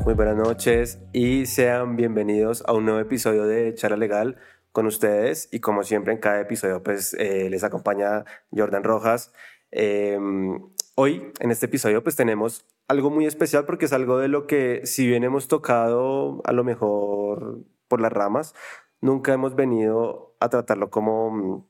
Muy buenas noches y sean bienvenidos a un nuevo episodio de Charla Legal con ustedes y como siempre en cada episodio pues eh, les acompaña Jordan Rojas. Em, hoy en este episodio pues tenemos algo muy especial porque es algo de lo que si bien hemos tocado a lo mejor por las ramas, nunca hemos venido a tratarlo como,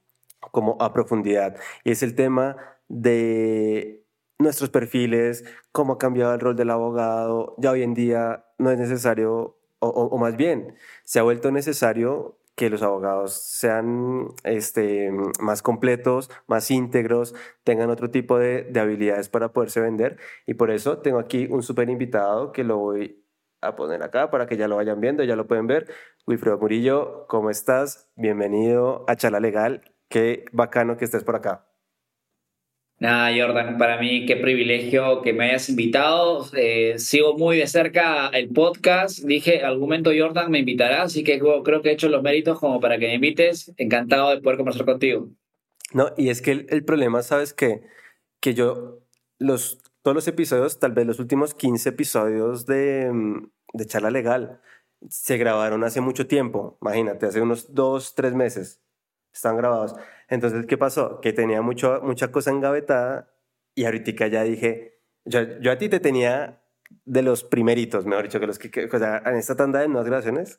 como a profundidad y es el tema de nuestros perfiles, cómo ha cambiado el rol del abogado. Ya hoy en día no es necesario, o, más bien, se ha vuelto necesario que los abogados sean este, más completos, más íntegros, tengan otro tipo de, de habilidades para poderse vender. Y por eso tengo aquí un súper invitado que lo voy a poner acá para que ya lo vayan viendo, ya lo pueden ver. Wilfredo Murillo, ¿cómo estás? Bienvenido a Chala Legal. Qué bacano que estés por acá. Nada, Jordan, para mí qué privilegio que me hayas invitado. Eh, sigo muy de cerca el podcast. Dije, algún momento Jordan me invitará, así que creo que he hecho los méritos como para que me invites. Encantado de poder conversar contigo. No, y es que el, problema, ¿sabes qué? Que yo, los, todos los episodios, tal vez los últimos 15 episodios de, de charla legal, se grabaron hace mucho tiempo. Imagínate, hace unos dos, tres meses están grabados. Entonces, ¿qué pasó? Que tenía mucho, mucha cosa engavetada y ahorita ya dije, yo, yo a ti te tenía de los primeritos, mejor dicho, que los que, o sea, en esta tanda de nuevas grabaciones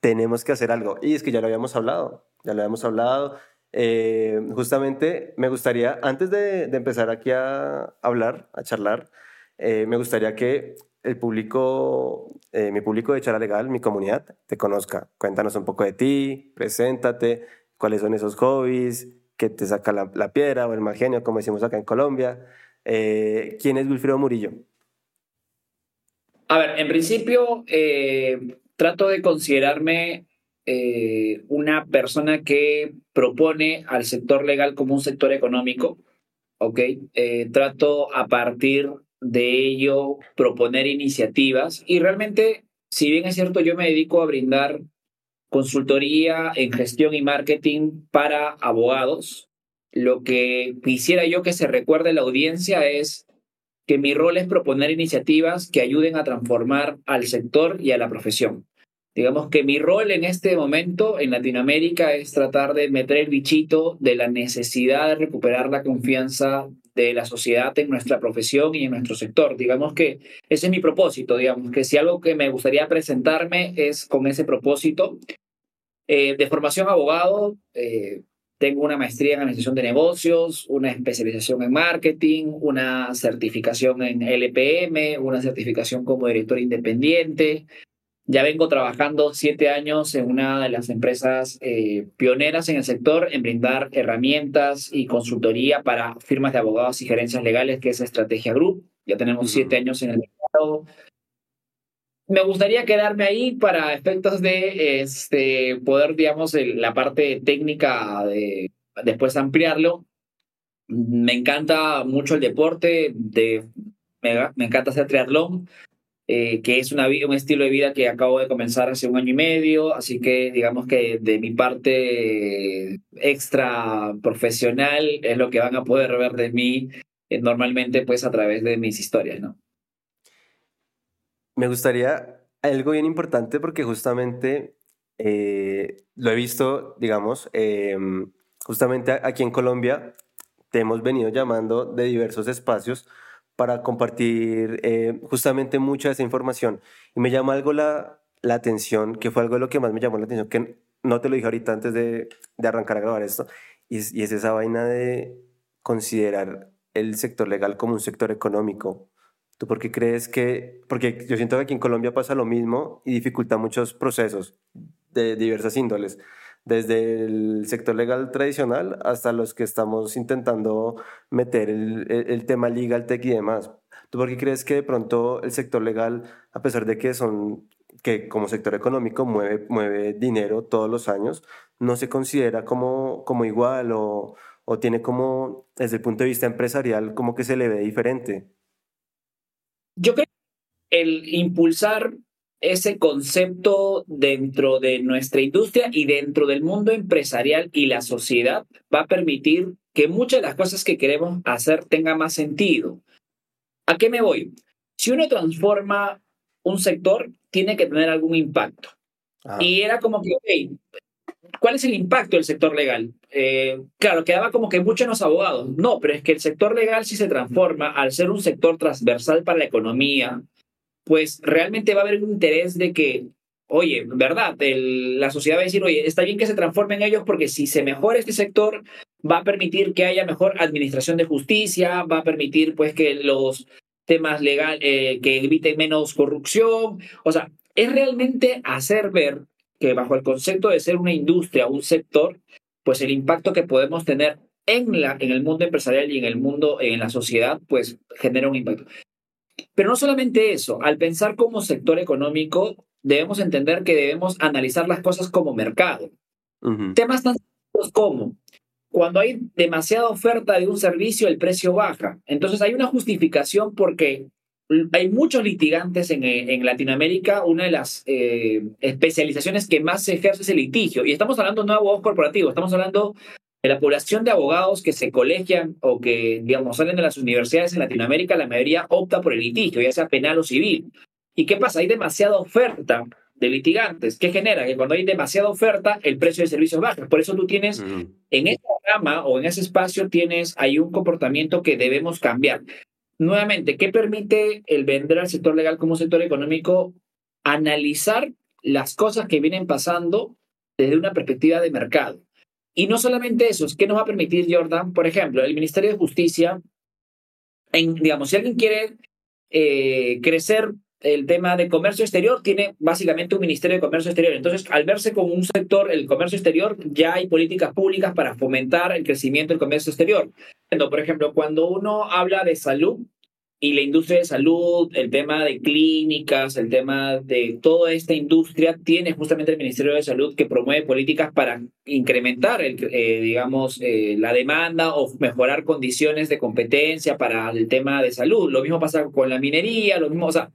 tenemos que hacer algo. Y es que ya lo habíamos hablado, ya lo habíamos hablado. Eh, justamente me gustaría, antes de, de, empezar aquí a hablar, a charlar, eh, me gustaría que el público, eh, mi público de Charla Legal, mi comunidad, te conozca. Cuéntanos un poco de ti, preséntate, cuáles son esos hobbies, qué te saca la, piedra o el mal genio, como decimos acá en Colombia. Eh, ¿Quién es Wilfredo Murillo? A ver, en principio eh, trato de considerarme eh, una persona que propone al sector legal como un sector económico, ¿ok? trato a partir de ello proponer iniciativas y realmente, si bien es cierto, yo me dedico a brindar consultoría en gestión y marketing para abogados. Lo que quisiera yo que se recuerde la audiencia es que mi rol es proponer iniciativas que ayuden a transformar al sector y a la profesión. Digamos que mi rol en este momento en Latinoamérica es tratar de meter el bichito de la necesidad de recuperar la confianza de la sociedad en nuestra profesión y en nuestro sector. Digamos que ese es mi propósito, digamos que si algo que me gustaría presentarme es con ese propósito, eh, de formación abogado, eh, tengo una maestría en administración de negocios, una especialización en marketing, una certificación en LPM, una certificación como director independiente. Ya vengo trabajando siete años en una de las empresas eh, pioneras en el sector en brindar herramientas y consultoría para firmas de abogados y gerencias legales, que es Estrategia Group. Ya tenemos siete años en el mercado me gustaría quedarme ahí para efectos de este, poder, digamos, la parte técnica de después ampliarlo. Me encanta mucho el deporte, de, me, encanta hacer triatlón, eh, que es un estilo de vida que acabo de comenzar hace un año y medio, así que digamos que de mi parte extra profesional es lo que van a poder ver de mí eh, normalmente pues a través de mis historias, ¿no? Me gustaría algo bien importante porque justamente eh, lo he visto, digamos, em, justamente aquí en Colombia te hemos venido llamando de diversos espacios para compartir eh, justamente mucha de esa información. Y me llama algo la, la atención, que fue algo de lo que más me llamó la atención, que no te lo dije ahorita antes de, de arrancar a grabar esto, y y es esa vaina de considerar el sector legal como un sector económico ¿Tú por qué crees que.? Porque yo siento que aquí en Colombia pasa lo mismo y dificulta muchos procesos de diversas índoles, desde el sector legal tradicional hasta los que estamos intentando meter el, el, tema legal tech y demás. ¿Tú por qué crees que de pronto el sector legal, a pesar de que son que como sector económico mueve, mueve dinero todos los años, no se considera como, como igual o, o tiene como, desde el punto de vista empresarial, como que se le ve diferente? Yo creo que el impulsar ese concepto dentro de nuestra industria y dentro del mundo empresarial y la sociedad va a permitir que muchas de las cosas que queremos hacer tengan más sentido. ¿A qué me voy? Si uno transforma un sector tiene que tener algún impacto. Ah. Y era como que, ok, ¿cuál es el impacto del sector legal? Eh, claro, quedaba como que mucho en los abogados. No, pero es que el sector legal si se transforma al ser un sector transversal para la economía, pues realmente va a haber un interés de que, oye, ¿verdad? la sociedad va a decir, oye, está bien que se transformen ellos porque si se mejora este sector, va a permitir que haya mejor administración de justicia, va a permitir pues que los temas legales, eh, que eviten menos corrupción. O sea, es realmente hacer ver que bajo el concepto de ser una industria, un sector, pues el impacto que podemos tener en, la, en el mundo empresarial y en el mundo, en la sociedad, pues genera un impacto. Pero no solamente eso, al pensar como sector económico, debemos entender que debemos analizar las cosas como mercado. Temas tan como cuando hay demasiada oferta de un servicio, el precio baja. Entonces hay una justificación porque hay muchos litigantes en, en Latinoamérica. Una de las eh, especializaciones que más se ejerce es el litigio. Y estamos hablando no de abogados corporativos, estamos hablando de la población de abogados que se colegian o que, digamos, salen de las universidades en Latinoamérica, la mayoría opta por el litigio, ya sea penal o civil. ¿Y qué pasa? Hay demasiada oferta de litigantes. ¿Qué genera? Que cuando hay demasiada oferta, el precio de servicios baja. Por eso tú tienes, en esa rama o en ese espacio, tienes hay un comportamiento que debemos cambiar. Nuevamente, ¿qué permite el vender al sector legal como sector económico? Analizar las cosas que vienen pasando desde una perspectiva de mercado. Y no solamente eso, ¿qué nos va a permitir, Jordan? Por ejemplo, el Ministerio de Justicia, en, digamos, si alguien quiere eh, crecer el tema de comercio exterior, tiene básicamente un Ministerio de Comercio Exterior. Entonces, al verse como un sector, el comercio exterior, ya hay políticas públicas para fomentar el crecimiento del comercio exterior. Por ejemplo, cuando uno habla de salud, y la industria de salud, el tema de clínicas, el tema de toda esta industria, tiene justamente el Ministerio de Salud que promueve políticas para incrementar, el, eh, digamos, eh, la demanda o mejorar condiciones de competencia para el tema de salud. Lo mismo pasa con la minería, lo mismo, o sea,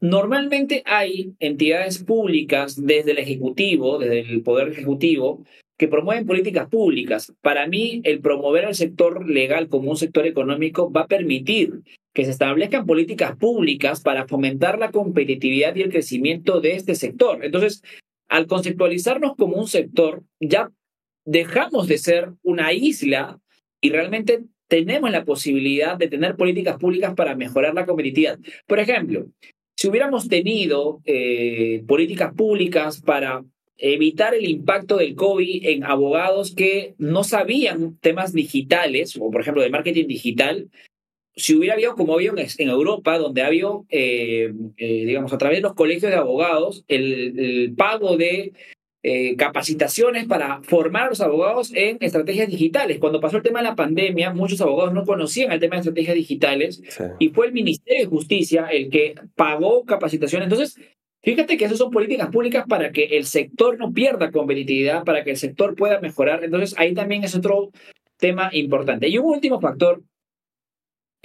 normalmente hay entidades públicas desde el Ejecutivo, desde el Poder Ejecutivo, que promueven políticas públicas. Para mí, el promover al sector legal como un sector económico va a permitir que se establezcan políticas públicas para fomentar la competitividad y el crecimiento de este sector. Entonces, al conceptualizarnos como un sector, ya dejamos de ser una isla y realmente tenemos la posibilidad de tener políticas públicas para mejorar la competitividad. Por ejemplo, si hubiéramos tenido eh, políticas públicas para evitar el impacto del COVID en abogados que no sabían temas digitales, o por ejemplo de marketing digital, si hubiera habido como había en Europa, donde había, eh, eh, digamos, a través de los colegios de abogados, el, pago de eh, capacitaciones para formar a los abogados en estrategias digitales. Cuando pasó el tema de la pandemia, muchos abogados no conocían el tema de estrategias digitales y fue el Ministerio de Justicia el que pagó capacitaciones. Entonces, fíjate que esas son políticas públicas para que el sector no pierda competitividad, para que el sector pueda mejorar. Entonces, ahí también es otro tema importante. Y un último factor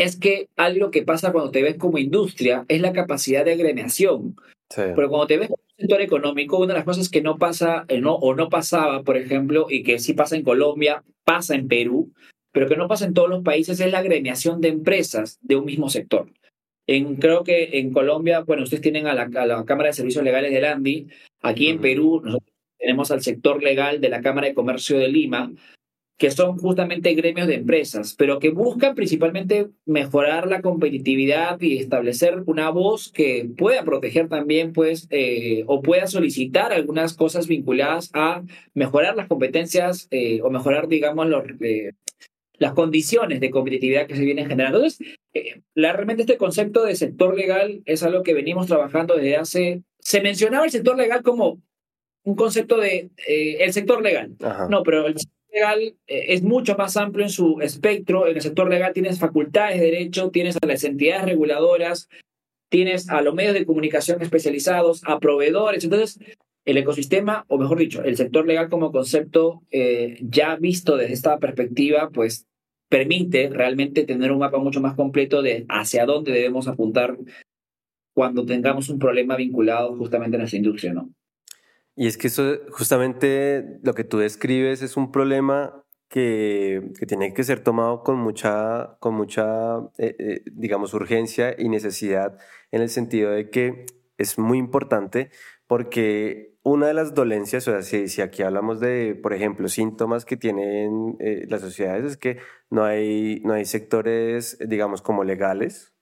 es que algo que pasa cuando te ves como industria es la capacidad de agremiación. Pero cuando te ves como sector económico, una de las cosas que no pasa eh, no, o no pasaba, por ejemplo, y que sí pasa en Colombia, pasa en Perú, pero que no pasa en todos los países, es la agremiación de empresas de un mismo sector. En, creo que en Colombia, bueno, ustedes tienen a la, Cámara de Servicios Legales del ANDI, aquí en Perú nosotros tenemos al sector legal de la Cámara de Comercio de Lima, que son justamente gremios de empresas, pero que buscan principalmente mejorar la competitividad y establecer una voz que pueda proteger también, pues, eh, o pueda solicitar algunas cosas vinculadas a mejorar las competencias eh, o mejorar, digamos, los, eh, las condiciones de competitividad que se vienen generando. Entonces, realmente este concepto de sector legal es algo que venimos trabajando desde hace... Se mencionaba el sector legal como un concepto de el sector legal. No, pero el legal eh, es mucho más amplio en su espectro. En el sector legal tienes facultades de derecho, tienes a las entidades reguladoras, tienes a los medios de comunicación especializados, a proveedores. Entonces, el ecosistema, o mejor dicho, el sector legal como concepto eh, ya visto desde esta perspectiva, pues permite realmente tener un mapa mucho más completo de hacia dónde debemos apuntar cuando tengamos un problema vinculado justamente a nuestra industria, ¿no? Y es que eso, justamente lo que tú describes es un problema que, que tiene que ser tomado con mucha, con mucha eh, eh, digamos, urgencia y necesidad en el sentido de que es muy importante porque una de las dolencias, o sea, si, si aquí hablamos de, por ejemplo, síntomas que tienen eh, las sociedades, es que no hay, no hay sectores, digamos, como legales,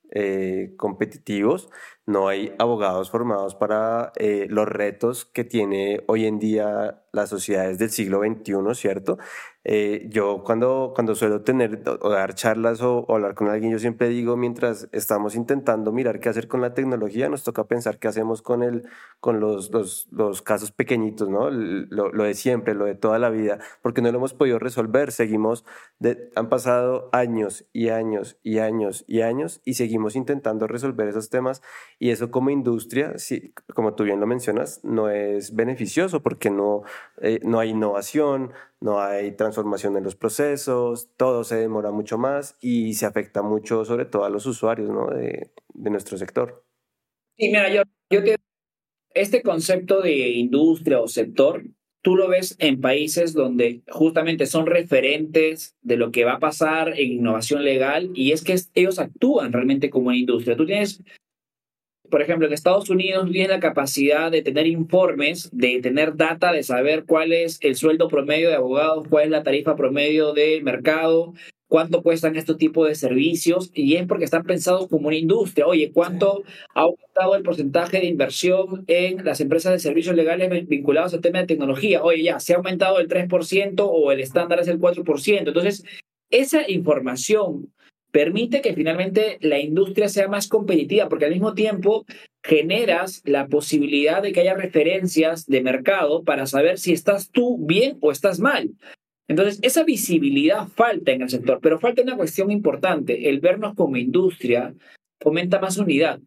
competitivos, no hay abogados formados para eh, los retos que tiene hoy en día las sociedades del siglo XXI, ¿cierto? Eh, yo cuando, cuando suelo tener o dar charlas o, hablar con alguien, yo siempre digo, mientras estamos intentando mirar qué hacer con la tecnología, nos toca pensar qué hacemos con, el, con los, los, casos pequeñitos, ¿no? Lo, lo, de siempre, lo de toda la vida, porque no lo hemos podido resolver. Seguimos, de, han pasado años y años y años y años y seguimos intentando resolver esos temas y eso como industria, sí, como tú bien lo mencionas, no es beneficioso porque no, eh, no hay innovación, no hay transformación en los procesos, todo se demora mucho más y se afecta mucho sobre todo a los usuarios ¿no? de, de, nuestro sector. Sí, mira, yo, yo te... Este concepto de industria o sector, tú lo ves en países donde justamente son referentes de lo que va a pasar en innovación legal y es que ellos actúan realmente como una industria. Tú tienes por ejemplo, en Estados Unidos tiene la capacidad de tener informes, de tener data, de saber cuál es el sueldo promedio de abogados, cuál es la tarifa promedio del mercado, cuánto cuestan estos tipos de servicios, y es porque están pensados como una industria. Oye, ¿cuánto ha aumentado el porcentaje de inversión en las empresas de servicios legales vinculados al tema de tecnología? Oye, ya, se ha aumentado el 3% o el estándar es el 4%. Entonces, esa información permite que finalmente la industria sea más competitiva, porque al mismo tiempo generas la posibilidad de que haya referencias de mercado para saber si estás tú bien o estás mal. Entonces, esa visibilidad falta en el sector, pero falta una cuestión importante. El vernos como industria fomenta más unidad.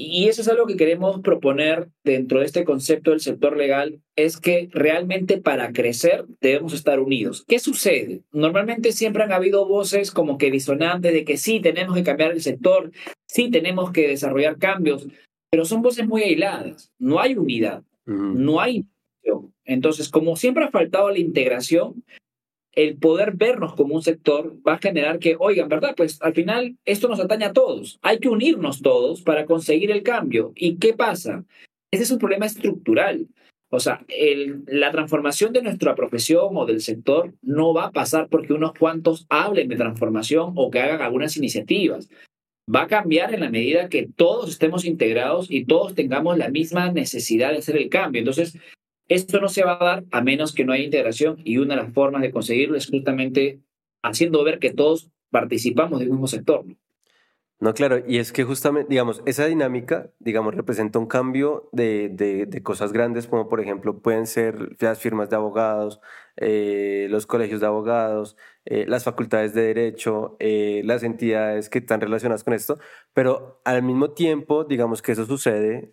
Y eso es algo que queremos proponer dentro de este concepto del sector legal, es que realmente para crecer debemos estar unidos. ¿Qué sucede? Normalmente siempre han habido voces como que disonantes de que sí, tenemos que cambiar el sector, sí, tenemos que desarrollar cambios, pero son voces muy aisladas, no hay unidad, no hay... Entonces, como siempre ha faltado la integración, el poder vernos como un sector va a generar que, oigan, ¿verdad? Pues al final esto nos atañe a todos. Hay que unirnos todos para conseguir el cambio. ¿Y qué pasa? Ese es un problema estructural. O sea, la transformación de nuestra profesión o del sector no va a pasar porque unos cuantos hablen de transformación o que hagan algunas iniciativas. Va a cambiar en la medida que todos estemos integrados y todos tengamos la misma necesidad de hacer el cambio. Entonces, esto no se va a dar a menos que no haya integración y una de las formas de conseguirlo es justamente haciendo ver que todos participamos del mismo sector. Claro, y es que justamente, digamos, esa dinámica, digamos, representa un cambio de, de, cosas grandes, como por ejemplo pueden ser las firmas de abogados, eh, los colegios de abogados, eh, las facultades de derecho, eh, las entidades que están relacionadas con esto, pero al mismo tiempo, digamos que eso sucede,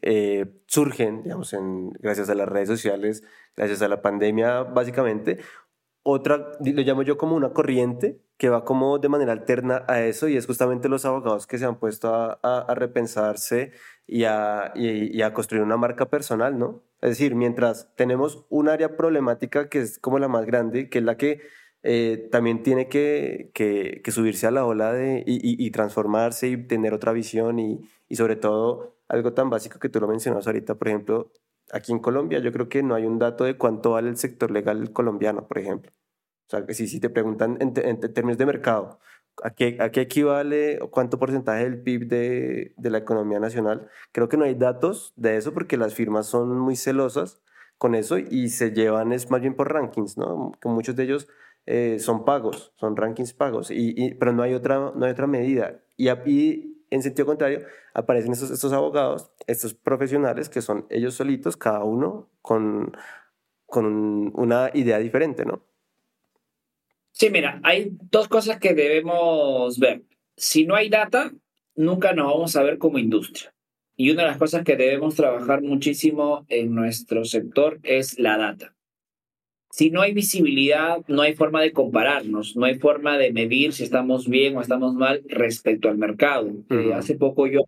surgen, digamos, gracias a las redes sociales, gracias a la pandemia, básicamente, otra, lo llamo yo como una corriente que va como de manera alterna a eso y es justamente los abogados que se han puesto a, a, repensarse y a, y, a, construir una marca personal, ¿no? Es decir, mientras tenemos un área problemática que es como la más grande, que es la que eh, también tiene que, que, subirse a la ola de, y, y, transformarse y tener otra visión y, y sobre todo algo tan básico que tú lo mencionas ahorita, por ejemplo, aquí en Colombia yo creo que no hay un dato de cuánto vale el sector legal colombiano, por ejemplo. O sea, si, si te preguntan en, términos de mercado, ¿a qué, ¿a qué, equivale o cuánto porcentaje del PIB de, de, la economía nacional? Creo que no hay datos de eso porque las firmas son muy celosas con eso y se llevan es más bien por rankings, ¿no? Que muchos de ellos eh, son pagos, son rankings pagos, y, pero no hay otra, no hay otra medida. Y, y en sentido contrario, aparecen estos, estos abogados, estos profesionales que son ellos solitos, cada uno con, con una idea diferente, ¿no? Sí, mira, hay dos cosas que debemos ver. Si no hay data, nunca nos vamos a ver como industria. Y una de las cosas que debemos trabajar muchísimo en nuestro sector es la data. Si no hay visibilidad, no hay forma de compararnos, no hay forma de medir si estamos bien o estamos mal respecto al mercado. Eh, hace poco yo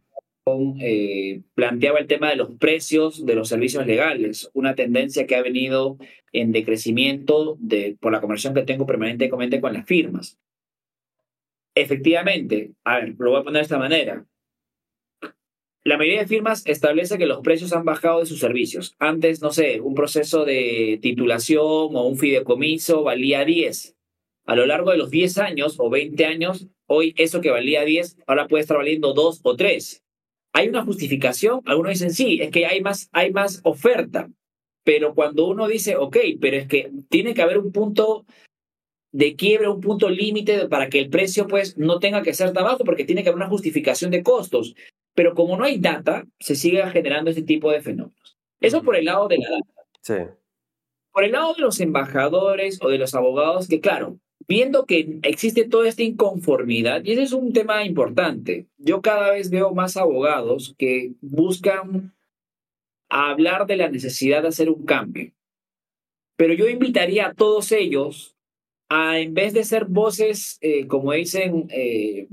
eh, planteaba el tema de los precios de los servicios legales, una tendencia que ha venido en decrecimiento de, por la conversión que tengo permanentemente con las firmas. Efectivamente, a ver, lo voy a poner de esta manera. la mayoría de firmas establece que los precios han bajado de sus servicios. Antes, no sé, un proceso de titulación o un fideicomiso valía 10. A lo largo de los 10 años o 20 años, hoy eso que valía 10 ahora puede estar valiendo 2 o 3. ¿Hay una justificación? Algunos dicen sí, es que hay más, hay más oferta. Pero cuando uno dice, ok, pero es que tiene que haber un punto de quiebre, un punto límite para que el precio pues no tenga que ser tan bajo porque tiene que haber una justificación de costos. Pero como no hay data, se sigue generando este tipo de fenómenos. Eso por el lado de la data. Sí. Por el lado de los embajadores o de los abogados, que claro, viendo que existe toda esta inconformidad, y ese es un tema importante, yo cada vez veo más abogados que buscan hablar de la necesidad de hacer un cambio. Pero yo invitaría a todos ellos a, en vez de ser voces, eh, como dicen, eh,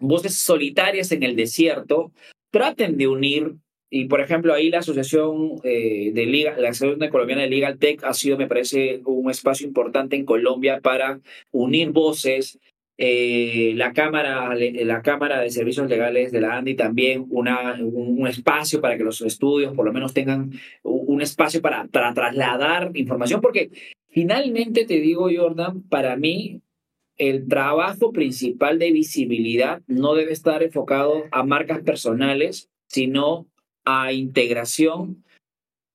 voces solitarias en el desierto, traten de unir y por ejemplo, ahí la asociación eh, de Liga, la asociación colombiana de Legal Tech ha sido, me parece, un espacio importante en Colombia para unir voces. Eh, la cámara, la cámara de servicios legales de la ANDI también una, un, espacio para que los estudios por lo menos tengan un, espacio para, para trasladar información, porque finalmente te digo, Jordan, para mí el trabajo principal de visibilidad no debe estar enfocado a marcas personales, sino a integración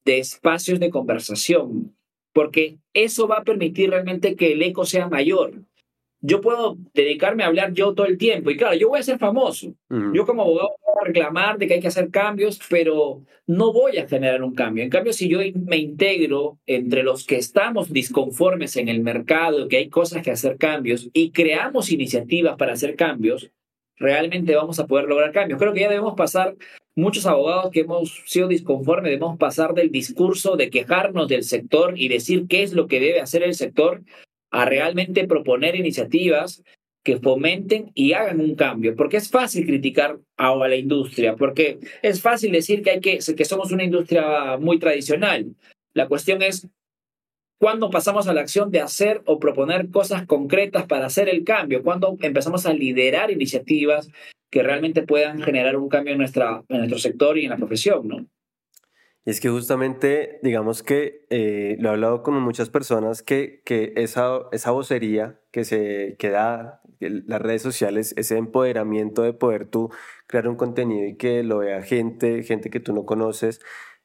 de espacios de conversación, porque eso va a permitir realmente que el eco sea mayor. Yo puedo dedicarme a hablar yo todo el tiempo y claro, yo voy a ser famoso. Yo como abogado voy a reclamar de que hay que hacer cambios, pero no voy a generar un cambio. En cambio, si yo me integro entre los que estamos disconformes en el mercado, que hay cosas que hacer cambios y creamos iniciativas para hacer cambios, realmente vamos a poder lograr cambios. Creo que ya debemos pasar muchos abogados que hemos sido disconformes debemos pasar del discurso de quejarnos del sector y decir qué es lo que debe hacer el sector a realmente proponer iniciativas que fomenten y hagan un cambio, porque es fácil criticar a, la industria, porque es fácil decir que, hay que, que somos una industria muy tradicional. La cuestión es cuándo pasamos a la acción de hacer o proponer cosas concretas para hacer el cambio, cuándo empezamos a liderar iniciativas que realmente puedan generar un cambio en, nuestra, en nuestro sector y en la profesión, ¿no? Y es que justamente, digamos que eh, lo he hablado con muchas personas que, que esa, esa vocería que se que da las redes sociales, ese empoderamiento de poder tú crear un contenido y que lo vea gente, gente que tú no conoces,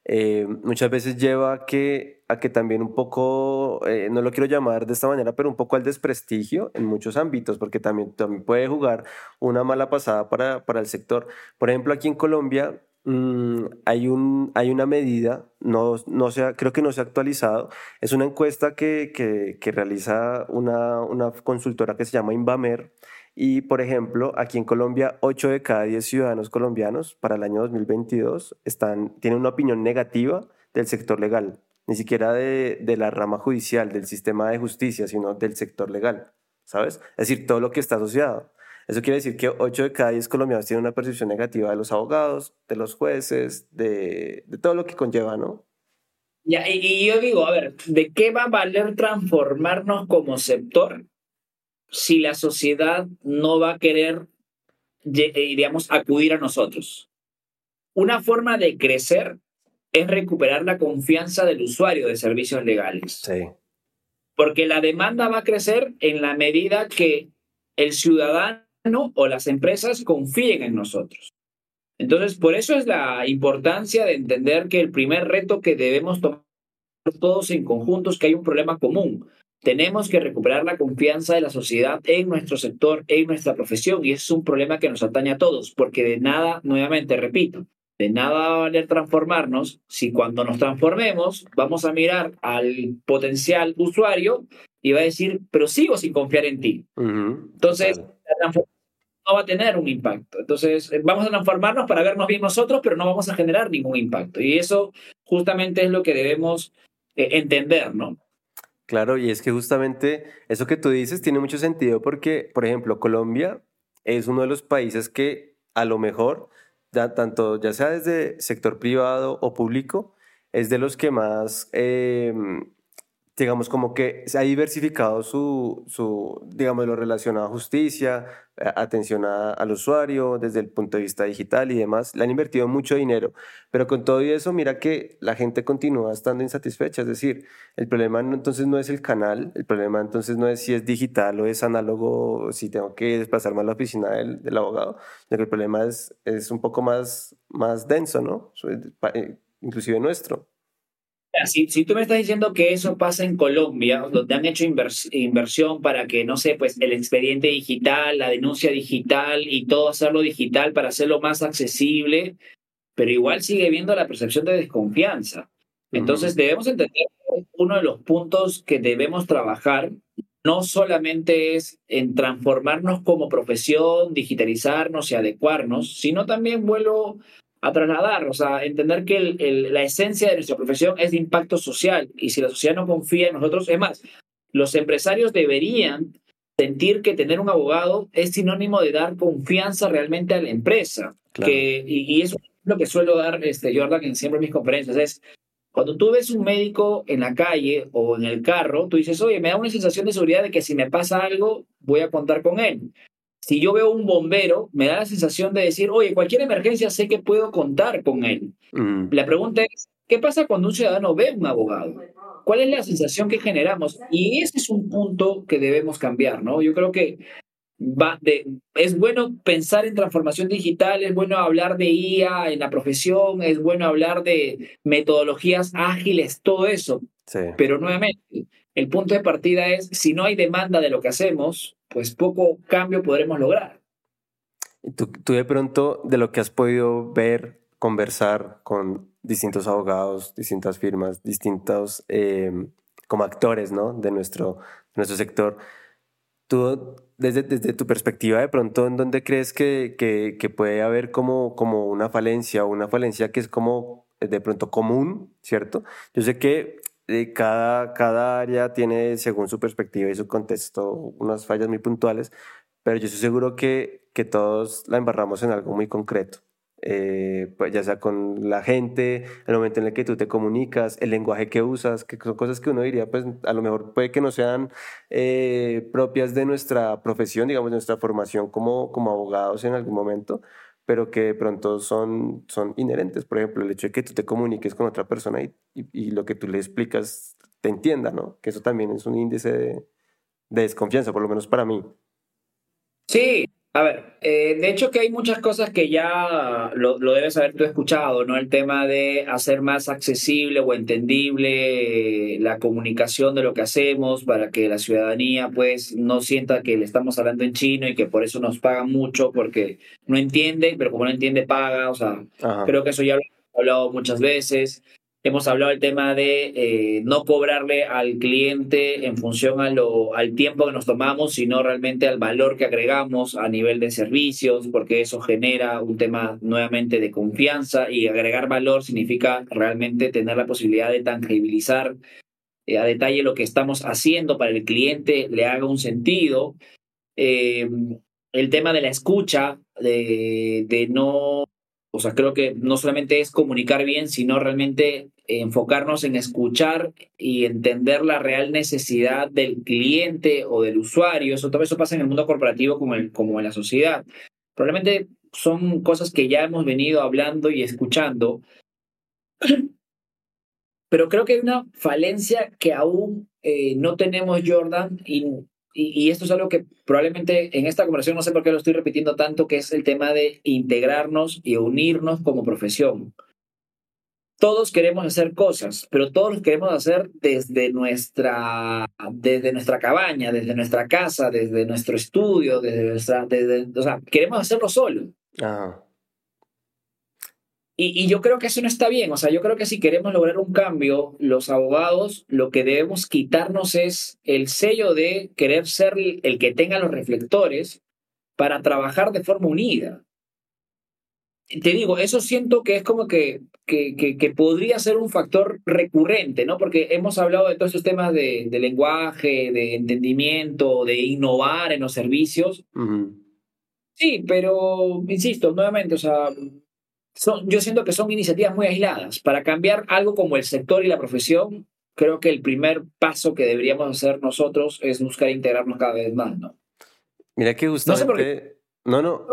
eh, muchas veces lleva a que, que también un poco, eh, no lo quiero llamar de esta manera, pero un poco al desprestigio en muchos ámbitos, porque también, también puede jugar una mala pasada para, para el sector. Por ejemplo, aquí en Colombia mm, hay, un, hay una medida, no, no sea, creo que no se ha actualizado, es una encuesta que, que, que realiza una, una consultora que se llama Invamer. Y, por ejemplo, aquí en Colombia, 8 de cada 10 ciudadanos colombianos para el año 2022 están, tienen una opinión negativa del sector legal, ni siquiera de, de la rama judicial, del sistema de justicia, sino del sector legal, ¿sabes? Es decir, todo lo que está asociado. Eso quiere decir que 8 de cada 10 colombianos tienen una percepción negativa de los abogados, de los jueces, de, de todo lo que conlleva, ¿no? Ya, y, y yo digo, a ver, ¿de qué va a valer transformarnos como sector si la sociedad no va a querer, eh, digamos, acudir a nosotros. Una forma de crecer es recuperar la confianza del usuario de servicios legales. Sí. Porque la demanda va a crecer en la medida que el ciudadano o las empresas confíen en nosotros. Entonces, por eso es la importancia de entender que el primer reto que debemos tomar todos en conjunto es que hay un problema común. Tenemos que recuperar la confianza de la sociedad en nuestro sector, en nuestra profesión, y es un problema que nos atañe a todos, porque de nada, nuevamente repito, de nada va a valer transformarnos si cuando nos transformemos vamos a mirar al potencial usuario y va a decir, pero sigo sin confiar en ti. Entonces, la transformación no va a tener un impacto. Entonces, vamos a transformarnos para vernos bien nosotros, pero no vamos a generar ningún impacto. Y eso justamente es lo que debemos eh, entender, ¿no? Claro, y es que justamente eso que tú dices tiene mucho sentido porque, por ejemplo, Colombia es uno de los países que a lo mejor, tanto ya sea desde sector privado o público, es de los que más em, digamos, como que se ha diversificado su, su digamos, lo relacionado a justicia, atención al usuario desde el punto de vista digital y demás. Le han invertido mucho dinero, pero con todo eso, mira que la gente continúa estando insatisfecha. Es decir, el problema entonces no es el canal, el problema entonces no es si es digital o es análogo, si tengo que desplazarme a la oficina del, del abogado, sino que el problema es, es un poco más, más denso, ¿no? Eh, inclusive nuestro. Si, si, tú me estás diciendo que eso pasa en Colombia, donde han hecho inversión para que, no sé, pues el expediente digital, la denuncia digital y todo hacerlo digital para hacerlo más accesible, pero igual sigue viendo la percepción de desconfianza. Entonces debemos entender uno de los puntos que debemos trabajar no solamente es en transformarnos como profesión, digitalizarnos y adecuarnos, sino también vuelvo a trasladar, o sea, entender que la esencia de nuestra profesión es de impacto social y si la sociedad no confía en nosotros, es más, los empresarios deberían sentir que tener un abogado es sinónimo de dar confianza realmente a la empresa. Que, y, eso es lo que suelo dar, este, Jordan, en siempre en mis conferencias, es cuando tú ves un médico en la calle o en el carro, tú dices, oye, me da una sensación de seguridad de que si me pasa algo, voy a contar con él si yo veo un bombero, me da la sensación de decir, oye, cualquier emergencia sé que puedo contar con él. Mm. La pregunta es, ¿qué pasa cuando un ciudadano ve un abogado? ¿Cuál es la sensación que generamos? Y ese es un punto que debemos cambiar, ¿no? Yo creo que va de, es bueno pensar en transformación digital, es bueno hablar de IA en la profesión, es bueno hablar de metodologías ágiles, todo eso. Pero nuevamente, el punto de partida es, si no hay demanda de lo que hacemos, pues poco cambio podremos lograr. Tú, tú de pronto, de lo que has podido ver, conversar con distintos abogados, distintas firmas, distintos em, como actores ¿no? de nuestro, nuestro sector, tú desde, desde tu perspectiva de pronto, ¿en dónde crees que, que, que puede haber como, como una falencia o una falencia que es como de pronto común, ¿cierto? Yo sé que cada, cada área tiene, según su perspectiva y su contexto, unas fallas muy puntuales, pero yo estoy seguro que, que todos la embarramos en algo muy concreto. Eh, pues ya sea con la gente, el momento en el que tú te comunicas, el lenguaje que usas, que son cosas que uno diría, pues a lo mejor puede que no sean eh, propias de nuestra profesión, digamos, de nuestra formación como, como abogados en algún momento, pero que de pronto son, son inherentes. Por ejemplo, el hecho de que tú te comuniques con otra persona y, y, lo que tú le explicas te entienda, ¿no? Que eso también es un índice de, de desconfianza, por lo menos para mí. Sí, a ver, eh, de hecho que hay muchas cosas que ya lo, lo, debes haber tú escuchado, ¿no? El tema de hacer más accesible o entendible la comunicación de lo que hacemos para que la ciudadanía pues no sienta que le estamos hablando en chino y que por eso nos pagan mucho porque no entiende, pero como no entiende paga, o sea, creo que eso ya lo he hablado muchas veces. Hemos hablado del tema de eh, no cobrarle al cliente en función a al tiempo que nos tomamos, sino realmente al valor que agregamos a nivel de servicios, porque eso genera un tema nuevamente de confianza y agregar valor significa realmente tener la posibilidad de tangibilizar eh, a detalle lo que estamos haciendo para el cliente, le haga un sentido. Eh, el tema de la escucha, de, de no o sea, creo que no solamente es comunicar bien, sino realmente enfocarnos en escuchar y entender la real necesidad del cliente o del usuario. Eso, todo eso pasa en el mundo corporativo como, como en la sociedad. Probablemente son cosas que ya hemos venido hablando y escuchando, pero creo que hay una falencia que aún eh, no tenemos, Jordan, y y, esto es algo que probablemente en esta conversación no sé por qué lo estoy repitiendo tanto, que es el tema de integrarnos y unirnos como profesión. Todos queremos hacer cosas, pero todos los queremos hacer desde nuestra, desde nuestra cabaña, desde nuestra casa, desde nuestro estudio, desde nuestra, desde, o sea, queremos hacerlo solo. Y, yo creo que eso no está bien. O sea, yo creo que si queremos lograr un cambio, los abogados lo que debemos quitarnos es el sello de querer ser el que tenga los reflectores para trabajar de forma unida. Te digo, eso siento que es como que, que, que, podría ser un factor recurrente, ¿no? Porque hemos hablado de todos estos temas de, de lenguaje, de entendimiento, de innovar en los servicios. Sí, pero insisto, nuevamente, o sea, yo siento que son iniciativas muy aisladas. Para cambiar algo como el sector y la profesión, creo que el primer paso que deberíamos hacer nosotros es buscar integrarnos cada vez más, ¿no? Mira que justamente... No, no,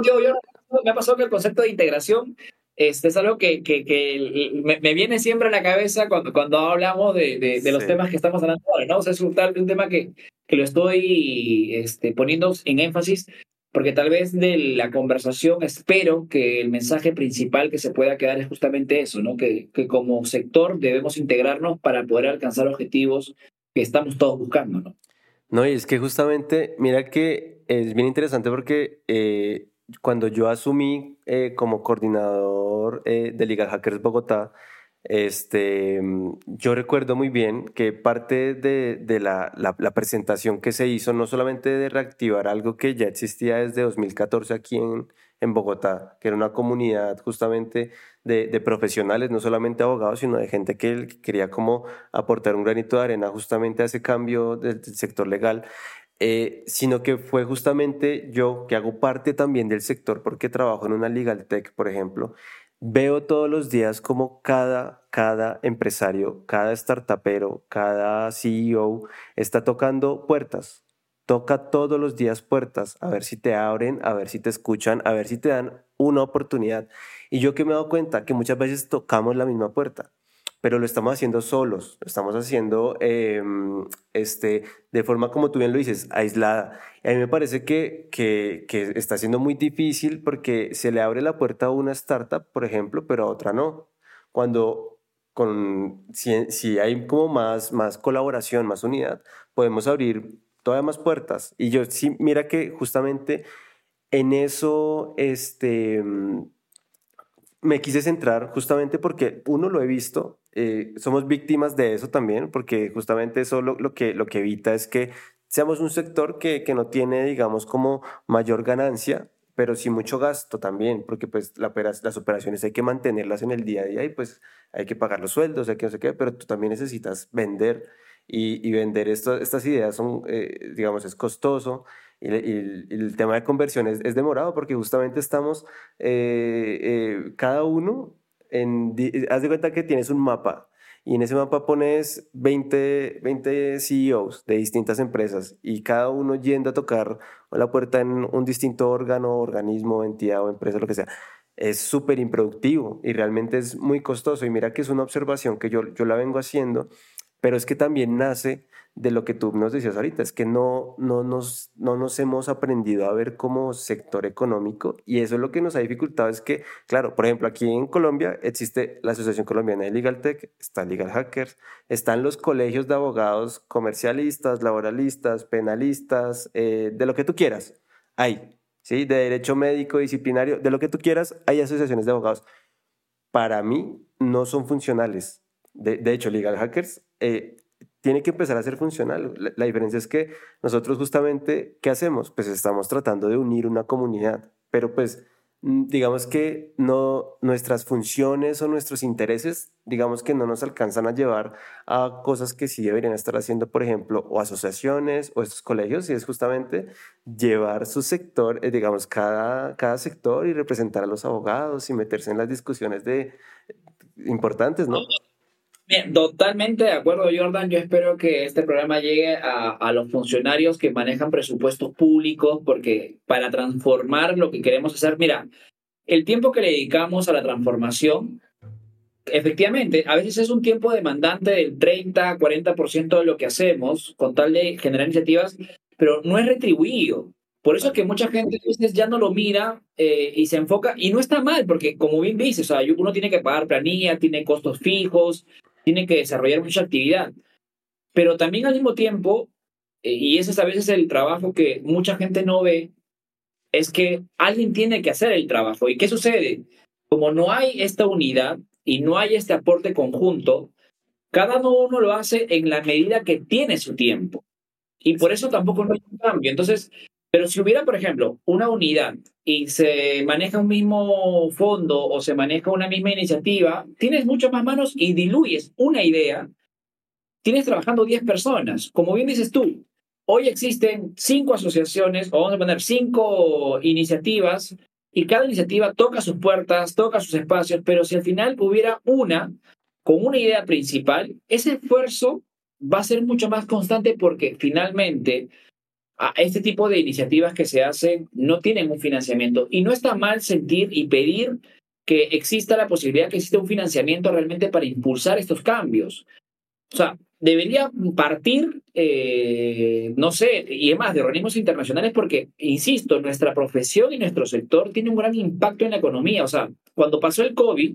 me ha pasado que el concepto de integración este, es algo que, que, que me, viene siempre a la cabeza cuando, cuando hablamos de, de, los temas que estamos hablando ahora, ¿no? O sea, es un, un tema que, que lo estoy este, poniendo en énfasis porque tal vez de la conversación espero que el mensaje principal que se pueda quedar es justamente eso, ¿no? Que, que como sector debemos integrarnos para poder alcanzar objetivos que estamos todos buscando, ¿no? No, y es que justamente, mira que es bien interesante porque eh, cuando yo asumí eh, como coordinador eh, de Liga Hackers Bogotá, este, mm, yo recuerdo muy bien que parte de, la, presentación que se hizo, no solamente de reactivar algo que ya existía desde 2014 aquí en, en Bogotá, que era una comunidad justamente de, de, profesionales, no solamente abogados, sino de gente que quería como aportar un granito de arena justamente a ese cambio del, sector legal. Eh, sino que fue justamente yo que hago parte también del sector porque trabajo en una legal tech, por ejemplo, veo todos los días como cada, cada empresario, cada startupero, cada CEO está tocando puertas. Toca todos los días puertas, a ver si te abren, a ver si te escuchan, a ver si te dan una oportunidad. Y yo que me he dado cuenta que muchas veces tocamos la misma puerta pero lo estamos haciendo solos, lo estamos haciendo em, este, de forma, como tú bien lo dices, aislada. Y a mí me parece que, que, que, está siendo muy difícil porque se le abre la puerta a una startup, por ejemplo, pero a otra no. Cuando con, si, si hay como más, más colaboración, más unidad, podemos abrir todavía más puertas. Y yo sí, mira que justamente en eso, este me quise centrar justamente porque uno lo he visto eh, somos víctimas de eso también, porque justamente eso lo, lo, que, lo que evita es que seamos un sector que, que no tiene, digamos, como mayor ganancia, pero sí mucho gasto también, porque pues la, las operaciones hay que mantenerlas en el día a día y pues hay que pagar los sueldos, hay que no sé qué, pero tú también necesitas vender y, y vender esto, estas ideas son, eh, digamos, es costoso y, el tema de conversión es, es demorado porque justamente estamos eh, cada uno haz de cuenta que tienes un mapa y en ese mapa pones 20, 20 CEOs de distintas empresas y cada uno yendo a tocar la puerta en un distinto órgano, organismo, entidad o empresa, lo que sea. Es súper improductivo y realmente es muy costoso. Y mira que es una observación que yo, yo la vengo haciendo, pero es que también nace de lo que tú nos decías ahorita, es que no, no, nos, no nos hemos aprendido a ver como sector económico y eso es lo que nos ha dificultado, es que, claro, por ejemplo, aquí en Colombia existe la Asociación Colombiana de Legal Tech, está Legal Hackers, están los colegios de abogados comercialistas, laboralistas, penalistas, eh, de lo que tú quieras, hay, ¿sí? De derecho médico, disciplinario, de lo que tú quieras, hay asociaciones de abogados. Para mí no son funcionales. De, de hecho, Legal Hackers eh, tiene que empezar a ser funcional. La, diferencia es que nosotros justamente, ¿qué hacemos? Pues estamos tratando de unir una comunidad, pero pues mm, digamos que no nuestras funciones o nuestros intereses, digamos que no nos alcanzan a llevar a cosas que sí deberían estar haciendo, por ejemplo, o asociaciones o estos colegios, y es justamente llevar su sector, eh, digamos, cada, cada sector y representar a los abogados y meterse en las discusiones de importantes, ¿no? Bien, totalmente de acuerdo, Jordan. Yo espero que este programa llegue a, a, los funcionarios que manejan presupuestos públicos, porque para transformar lo que queremos hacer, mira, el tiempo que le dedicamos a la transformación, efectivamente, a veces es un tiempo demandante del 30, 40% de lo que hacemos, con tal de generar iniciativas, pero no es retribuido. Por eso es que mucha gente veces ya no lo mira eh, y se enfoca, y no está mal, porque como bien dices, o sea, uno tiene que pagar planilla, tiene costos fijos, tiene que desarrollar mucha actividad. Pero también al mismo tiempo, eh, y ese es a veces el trabajo que mucha gente no ve, es que alguien tiene que hacer el trabajo. ¿Y qué sucede? Como no hay esta unidad y no hay este aporte conjunto, cada uno lo hace en la medida que tiene su tiempo. Y por eso tampoco no hay un cambio. Entonces, pero si hubiera, por ejemplo, una unidad y se maneja un mismo fondo o se maneja una misma iniciativa, tienes mucho más manos y diluyes una idea. Tienes trabajando 10 personas. Como bien dices tú, hoy existen cinco asociaciones, o vamos a poner cinco iniciativas, y cada iniciativa toca sus puertas, toca sus espacios, pero si al final hubiera una con una idea principal, ese esfuerzo va a ser mucho más constante porque finalmente este tipo de iniciativas que se hacen no tienen un financiamiento. Y no está mal sentir y pedir que exista la posibilidad que exista un financiamiento realmente para impulsar estos cambios. O sea, debería partir, eh, no sé, y además de organismos internacionales porque, insisto, nuestra profesión y nuestro sector tiene un gran impacto en la economía. O sea, cuando pasó el COVID,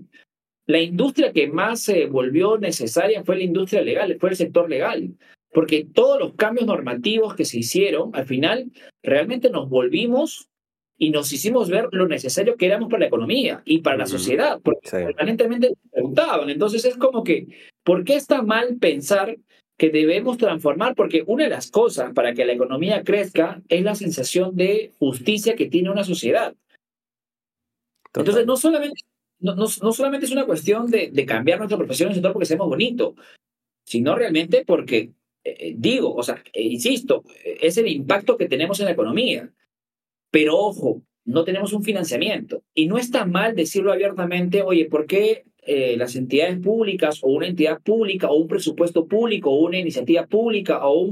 la industria que más se volvió necesaria fue la industria legal, fue el sector legal, porque todos los cambios normativos que se hicieron, al final, realmente nos volvimos y nos hicimos ver lo necesario que éramos para la economía y para la sociedad, porque permanentemente preguntaban. Entonces es como que, ¿por qué está mal pensar que debemos transformar? Porque una de las cosas para que la economía crezca es la sensación de justicia que tiene una sociedad. Entonces, no solamente, no, no, solamente es una cuestión de, de cambiar nuestra profesión en el sector porque seamos bonito, sino realmente porque, eh, digo, o sea, eh, insisto, es el impacto que tenemos en la economía. Pero ojo, no tenemos un financiamiento. Y no está mal decirlo abiertamente, oye, ¿por qué eh, las entidades públicas o una entidad pública o un presupuesto público o una iniciativa pública o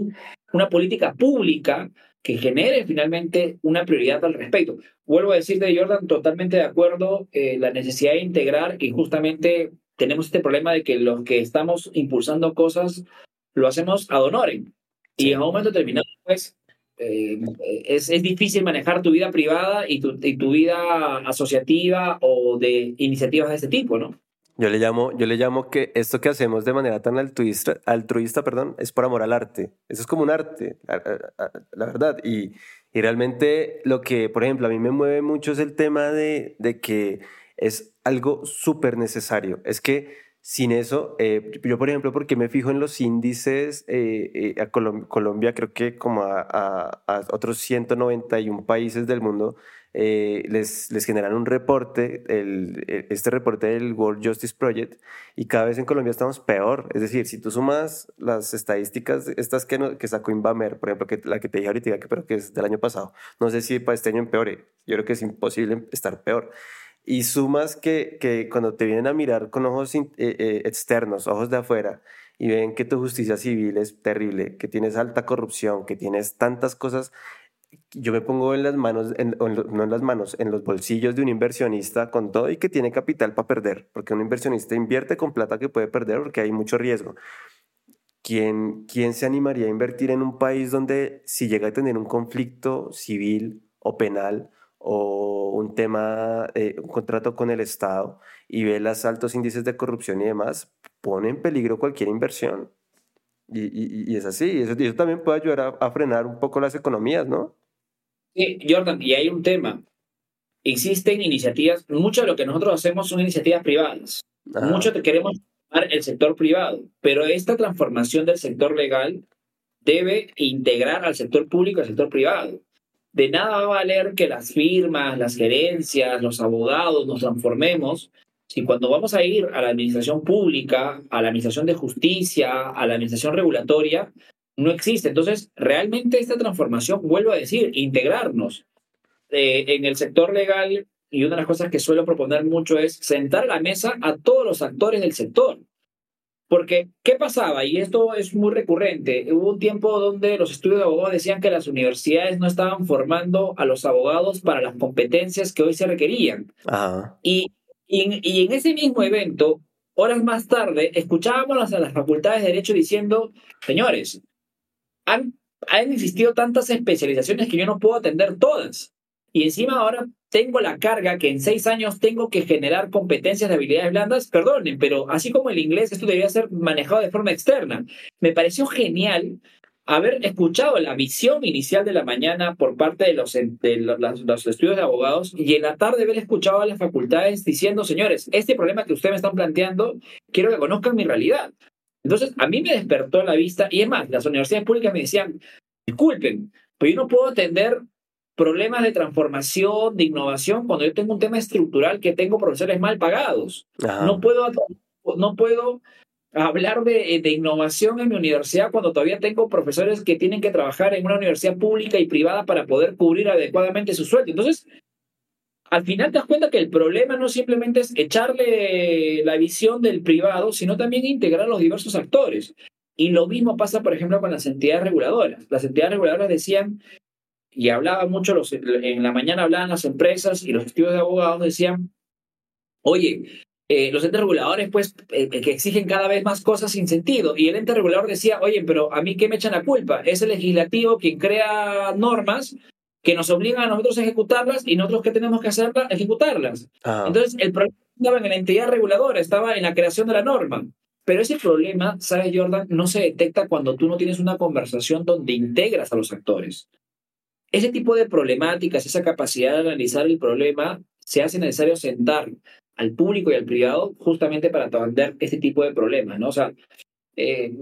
una política pública que genere finalmente una prioridad al respecto? Vuelvo a decirte, Jordan, totalmente de acuerdo, eh, la necesidad de integrar y justamente tenemos este problema de que los que estamos impulsando cosas lo hacemos ad honorem. Y en un momento determinado, pues, eh, es, es, difícil manejar tu vida privada y tu, y tu, vida asociativa o de iniciativas de este tipo, ¿no? Yo le llamo, yo le llamo que esto que hacemos de manera tan altruista, altruista perdón, es por amor al arte. Eso es como un arte, la, verdad. Y, y, realmente lo que, por ejemplo, a mí me mueve mucho es el tema de, de que es algo súper necesario. Es que sin eso, eh, yo por ejemplo, porque me fijo en los índices, eh, eh, a Colombia creo que como a, otros 191 países del mundo les, les generan un reporte, el, este reporte del World Justice Project, y cada vez en Colombia estamos peor. Es decir, si tú sumas las estadísticas, estas que, que sacó Invamer, por ejemplo, que, la que te dije ahorita, que, pero que es del año pasado, no sé si para este año empeore, yo creo que es imposible estar peor. Y sumas que, que cuando te vienen a mirar con ojos eh, eh, externos, ojos de afuera, y ven que tu justicia civil es terrible, que tienes alta corrupción, que tienes tantas cosas, yo me pongo en las manos, no en las manos, en los bolsillos de un inversionista con todo y que tiene capital para perder, porque un inversionista invierte con plata que puede perder porque hay mucho riesgo. ¿Quién, ¿Quién se animaría a invertir en un país donde si llega a tener un conflicto civil o penal, o un tema, eh, un contrato con el Estado y ve los altos índices de corrupción y demás, pone en peligro cualquier inversión. Y, y, es así, y eso, eso, también puede ayudar a, frenar un poco las economías, ¿no? Sí, Jordan, y hay un tema. Existen iniciativas, mucho de lo que nosotros hacemos son iniciativas privadas. Mucho te queremos el sector privado, pero esta transformación del sector legal debe integrar al sector público y al sector privado de nada va a valer que las firmas, las gerencias, los abogados nos transformemos si cuando vamos a ir a la administración pública, a la administración de justicia, a la administración regulatoria, no existe. Entonces, realmente esta transformación, vuelvo a decir, integrarnos eh, en el sector legal. Y una de las cosas que suelo proponer mucho es sentar a la mesa a todos los actores del sector. Porque, ¿qué pasaba? Y esto es muy recurrente. Hubo un tiempo donde los estudios de abogados decían que las universidades no estaban formando a los abogados para las competencias que hoy se requerían. Y, y, en ese mismo evento, horas más tarde, escuchábamos a las facultades de Derecho diciendo, señores, han, han existido tantas especializaciones que yo no puedo atender todas. Y encima ahora tengo la carga que en seis años tengo que generar competencias de habilidades blandas, perdonen, pero así como el inglés, esto debería ser manejado de forma externa. Me pareció genial haber escuchado la visión inicial de la mañana por parte de los, de los, estudios de abogados y en la tarde haber escuchado a las facultades diciendo, señores, este problema que ustedes me están planteando, quiero que conozcan mi realidad. Entonces, a mí me despertó la vista y es más, las universidades públicas me decían, disculpen, pero yo no puedo atender problemas de transformación, de innovación, cuando yo tengo un tema estructural que tengo profesores mal pagados. No puedo, no puedo hablar de, de, innovación en mi universidad cuando todavía tengo profesores que tienen que trabajar en una universidad pública y privada para poder cubrir adecuadamente su sueldo. Entonces, al final te das cuenta que el problema no simplemente es echarle la visión del privado, sino también integrar los diversos actores. Y lo mismo pasa, por ejemplo, con las entidades reguladoras. Las entidades reguladoras decían, y hablaban mucho, los, en la mañana hablaban las empresas y los estudios de abogados decían, oye, eh, los entes reguladores, pues, eh, que exigen cada vez más cosas sin sentido. Y el ente regulador decía, oye, pero a mí qué me echan la culpa? Es el legislativo quien crea normas que nos obligan a nosotros a ejecutarlas y nosotros que tenemos que hacerlas, ejecutarlas. Entonces, el problema estaba en la entidad reguladora, estaba en la creación de la norma. Pero ese problema, ¿sabes, Jordan? No se detecta cuando tú no tienes una conversación donde integras a los actores. Ese tipo de problemáticas, esa capacidad de analizar el problema, se hace necesario sentar al público y al privado justamente para atender este tipo de problemas, ¿no? O sea, eh,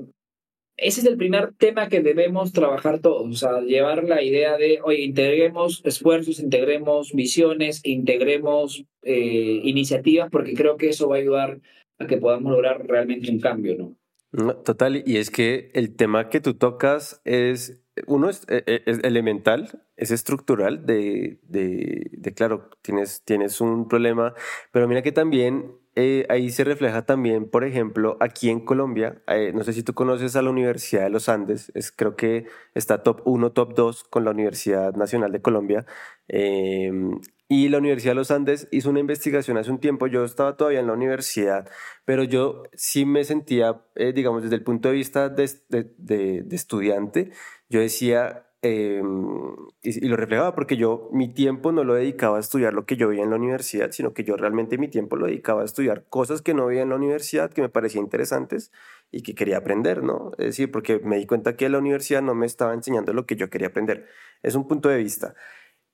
ese es el primer tema que debemos trabajar todos, o sea, llevar la idea de, oye, integremos esfuerzos, integremos visiones, integremos eh, iniciativas, porque creo que eso va a ayudar a que podamos lograr realmente un cambio, ¿no? Total, y es que el tema que tú tocas es, uno es, e, e, es elemental, es estructural, de, de, claro, tienes, tienes un problema, pero mira que también eh, ahí se refleja también, por ejemplo, aquí en Colombia, eh, no sé si tú conoces a la Universidad de los Andes, es, creo que está top 1, top 2 con la Universidad Nacional de Colombia, eh, y la Universidad de los Andes hizo una investigación hace un tiempo, yo estaba todavía en la universidad, pero yo sí me sentía, eh, digamos, desde el punto de vista de, de, de, estudiante, yo decía, eh, y, y, lo reflejaba porque yo mi tiempo no lo dedicaba a estudiar lo que yo veía en la universidad, sino que yo realmente mi tiempo lo dedicaba a estudiar cosas que no veía en la universidad, que me parecían interesantes y que quería aprender, ¿no? Es decir, porque me di cuenta que la universidad no me estaba enseñando lo que yo quería aprender. Es un punto de vista.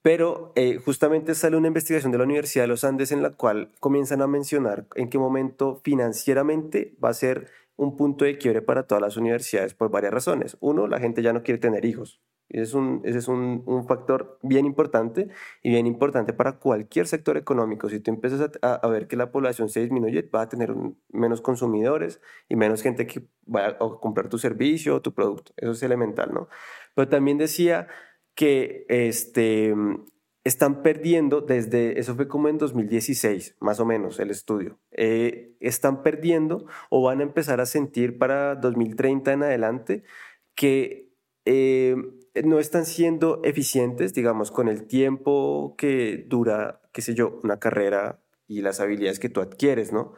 Pero eh, justamente sale una investigación de la Universidad de los Andes en la cual comienzan a mencionar en qué momento financieramente va a ser un punto de quiebre para todas las universidades por varias razones. Uno, la gente ya no quiere tener hijos. Ese es, un, factor bien importante y bien importante para cualquier sector económico. Si tú empiezas a, a ver que la población se disminuye, va a tener menos consumidores y menos gente que va a comprar tu servicio o tu producto. Eso es elemental, ¿no? Pero también decía que este, están perdiendo desde, eso fue como en 2016, más o menos, el estudio, eh, están perdiendo o van a empezar a sentir para 2030 en adelante que eh, no están siendo eficientes, digamos, con el tiempo que dura, qué sé yo, una carrera y las habilidades que tú adquieres, ¿no?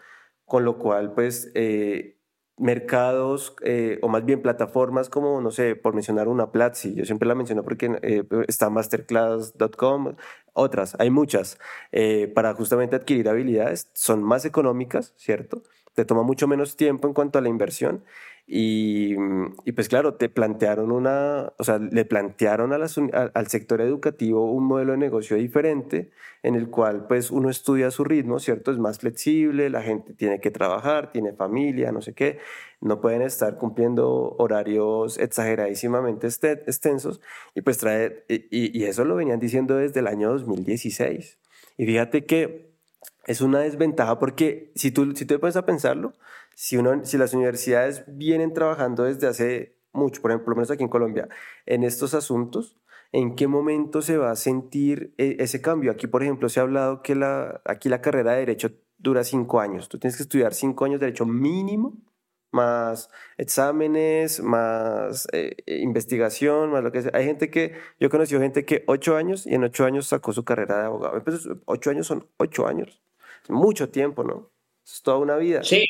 Con lo cual, pues, eh, mercados eh, o más bien plataformas como, no sé, por mencionar una Platzi, yo siempre la menciono porque eh, está masterclass.com, otras, hay muchas, eh, para justamente adquirir habilidades, son más económicas, ¿cierto? Te toma mucho menos tiempo en cuanto a la inversión y, y, pues claro, te plantearon una, o sea, le plantearon a las, al sector educativo un modelo de negocio diferente en el cual pues uno estudia a su ritmo, ¿cierto? Es más flexible, la gente tiene que trabajar, tiene familia, no sé qué, no pueden estar cumpliendo horarios exageradísimamente extensos y pues trae, y, y eso lo venían diciendo desde el año 2016. Y fíjate que es una desventaja porque si tú, si tú te pones a pensarlo, si, uno, si las universidades vienen trabajando desde hace mucho, por ejemplo, lo menos aquí en Colombia, en estos asuntos, ¿en qué momento se va a sentir e, ese cambio? Aquí, por ejemplo, se ha hablado que la, aquí la carrera de Derecho dura cinco años. Tú tienes que estudiar cinco años de Derecho mínimo, más exámenes, más eh, investigación, más lo que sea. Hay gente que, yo he conocido gente que ocho años y en ocho años sacó su carrera de abogado. Entonces, ocho años son ocho años. Es mucho tiempo, ¿no? Es toda una vida. Sí,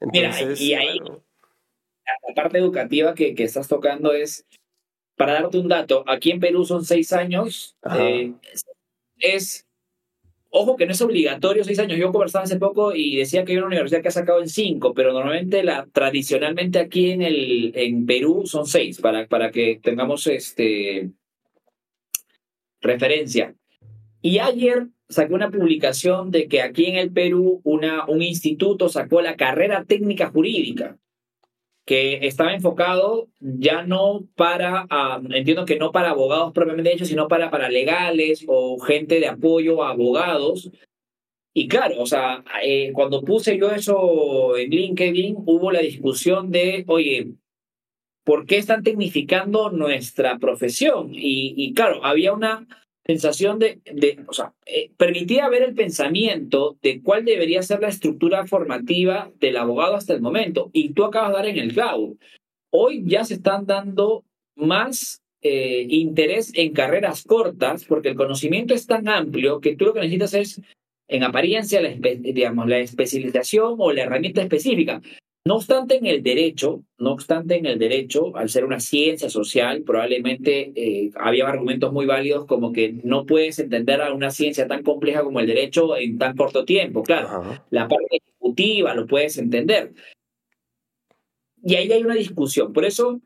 Mira, y ahí la parte educativa que, que, estás tocando es, para darte un dato, aquí en Perú son seis años, eh, es, ojo que no es obligatorio seis años, yo conversaba hace poco y decía que hay una universidad que ha sacado en cinco, pero normalmente la, tradicionalmente aquí en, el, en Perú son seis, para, para que tengamos este, referencia. Y ayer saqué una publicación de que aquí en el Perú una, un instituto sacó la carrera técnica jurídica, que estaba enfocado ya no para, entiendo que no para abogados propiamente hechos, sino para, para legales o gente de apoyo a abogados. Y claro, o sea, eh, cuando puse yo eso en LinkedIn, hubo la discusión de, oye, ¿por qué están tecnificando nuestra profesión? Y, y claro, había una sensación de, de o sea, eh, permitía ver el pensamiento de cuál debería ser la estructura formativa del abogado hasta el momento. Y tú acabas de dar en el clavo. hoy ya se están dando más eh, interés en carreras cortas porque el conocimiento es tan amplio que tú lo que necesitas es, en apariencia, la, digamos, la especialización o la herramienta específica. No obstante, en el derecho, no obstante, en el derecho, al ser una ciencia social, probablemente eh, había argumentos muy válidos como que no puedes entender a una ciencia tan compleja como el derecho en tan corto tiempo. Claro, la parte ejecutiva lo puedes entender. Y ahí hay una discusión. Por eso,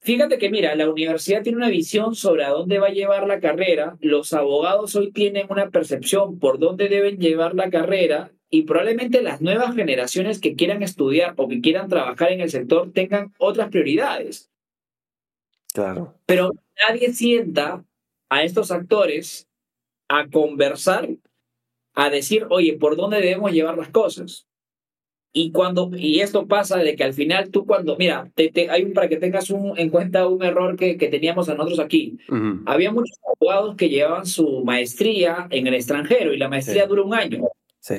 fíjate que, mira, la universidad tiene una visión sobre a dónde va a llevar la carrera. Los abogados hoy tienen una percepción por dónde deben llevar la carrera y probablemente las nuevas generaciones que quieran estudiar o que quieran trabajar en el sector tengan otras prioridades. Claro. Pero nadie sienta a estos actores a conversar, a decir, oye, ¿por dónde debemos llevar las cosas? Y cuando y esto pasa de que al final tú cuando, mira, te, hay un, para que tengas un, en cuenta un error que, que teníamos a nosotros aquí. Había muchos abogados que llevaban su maestría en el extranjero y la maestría dura un año. Sí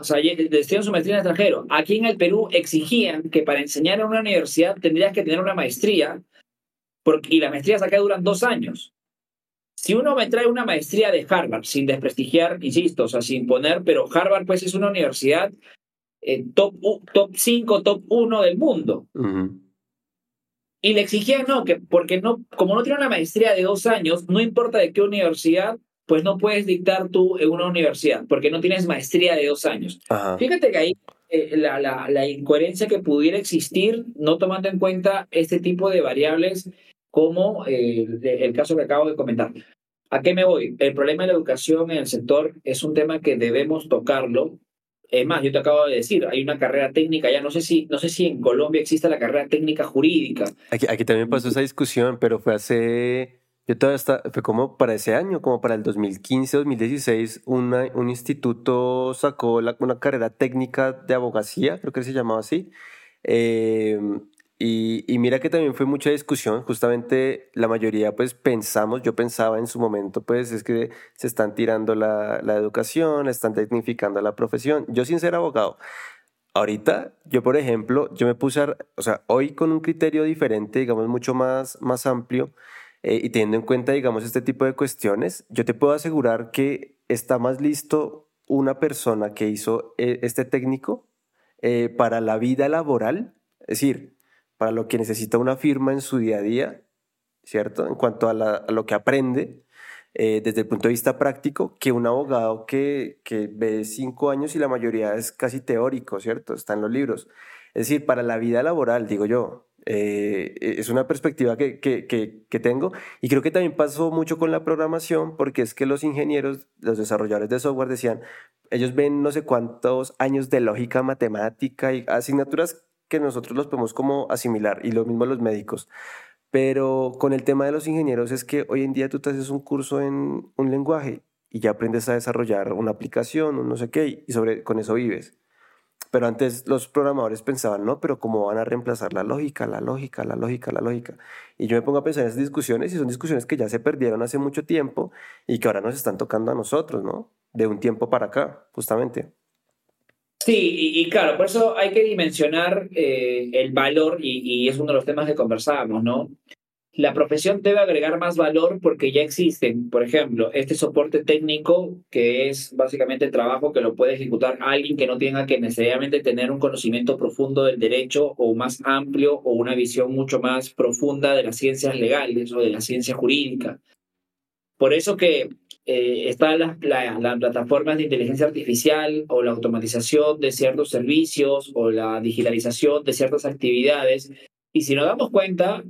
o sea, estudian su maestría en extranjero. Aquí en el Perú exigían que para enseñar en una universidad tendrías que tener una maestría porque, y las maestrías acá duran dos años. Si uno me trae una maestría de Harvard, sin desprestigiar, insisto, o sea, sin poner, pero Harvard pues es una universidad eh, top, top 5, top 1 del mundo. Y le exigían, no, que porque no, como no tiene una maestría de dos años, no importa de qué universidad, pues no puedes dictar tú en una universidad, porque no tienes maestría de dos años. Fíjate que ahí eh, la, la, incoherencia que pudiera existir, no tomando en cuenta este tipo de variables como eh, el caso que acabo de comentar. ¿A qué me voy? El problema de la educación en el sector es un tema que debemos tocarlo. Es más, yo te acabo de decir, hay una carrera técnica, ya no sé si, no sé si en Colombia existe la carrera técnica jurídica. Aquí, aquí también pasó esa discusión, pero fue hace yo todavía está, fue como para ese año, como para el 2015, 2016, una, un instituto sacó una carrera técnica de abogacía, creo que se llamaba así. Em, y, y, mira que también fue mucha discusión, justamente la mayoría pues pensamos, yo pensaba en su momento pues es que se están tirando la, la educación, están tecnificando la profesión, yo sin ser abogado. Ahorita, yo por ejemplo, yo me puse, a, o sea, hoy con un criterio diferente, digamos mucho más, más amplio, eh, y teniendo en cuenta, digamos, este tipo de cuestiones, yo te puedo asegurar que está más listo una persona que hizo eh, este técnico eh, para la vida laboral, es decir, para lo que necesita una firma en su día a día, ¿cierto? En cuanto a, lo que aprende desde el punto de vista práctico, que un abogado que, que ve cinco años y la mayoría es casi teórico, ¿cierto? Está en los libros. Es decir, para la vida laboral, digo yo, eh, es una perspectiva que, que, que, tengo y creo que también pasó mucho con la programación porque es que los ingenieros, los desarrolladores de software decían, ellos ven no sé cuántos años de lógica matemática y asignaturas que nosotros los podemos como asimilar y lo mismo los médicos. Pero con el tema de los ingenieros es que hoy en día tú te haces un curso en un lenguaje y ya aprendes a desarrollar una aplicación, un no sé qué, y sobre, con eso vives. Pero antes los programadores pensaban, no, pero ¿cómo van a reemplazar la lógica, la lógica, la lógica, la lógica? Y yo me pongo a pensar en esas discusiones y son discusiones que ya se perdieron hace mucho tiempo y que ahora nos están tocando a nosotros, ¿no? De un tiempo para acá, justamente. Sí, y, claro, por eso hay que dimensionar eh, el valor y, y, es uno de los temas que conversábamos, ¿no? La profesión debe agregar más valor porque ya existen, por ejemplo, este soporte técnico que es básicamente el trabajo que lo puede ejecutar alguien que no tenga que necesariamente tener un conocimiento profundo del derecho o más amplio o una visión mucho más profunda de las ciencias legales o de la ciencia jurídica. Por eso que eh, están las, las plataformas de inteligencia artificial o la automatización de ciertos servicios o la digitalización de ciertas actividades. Y si nos damos cuenta,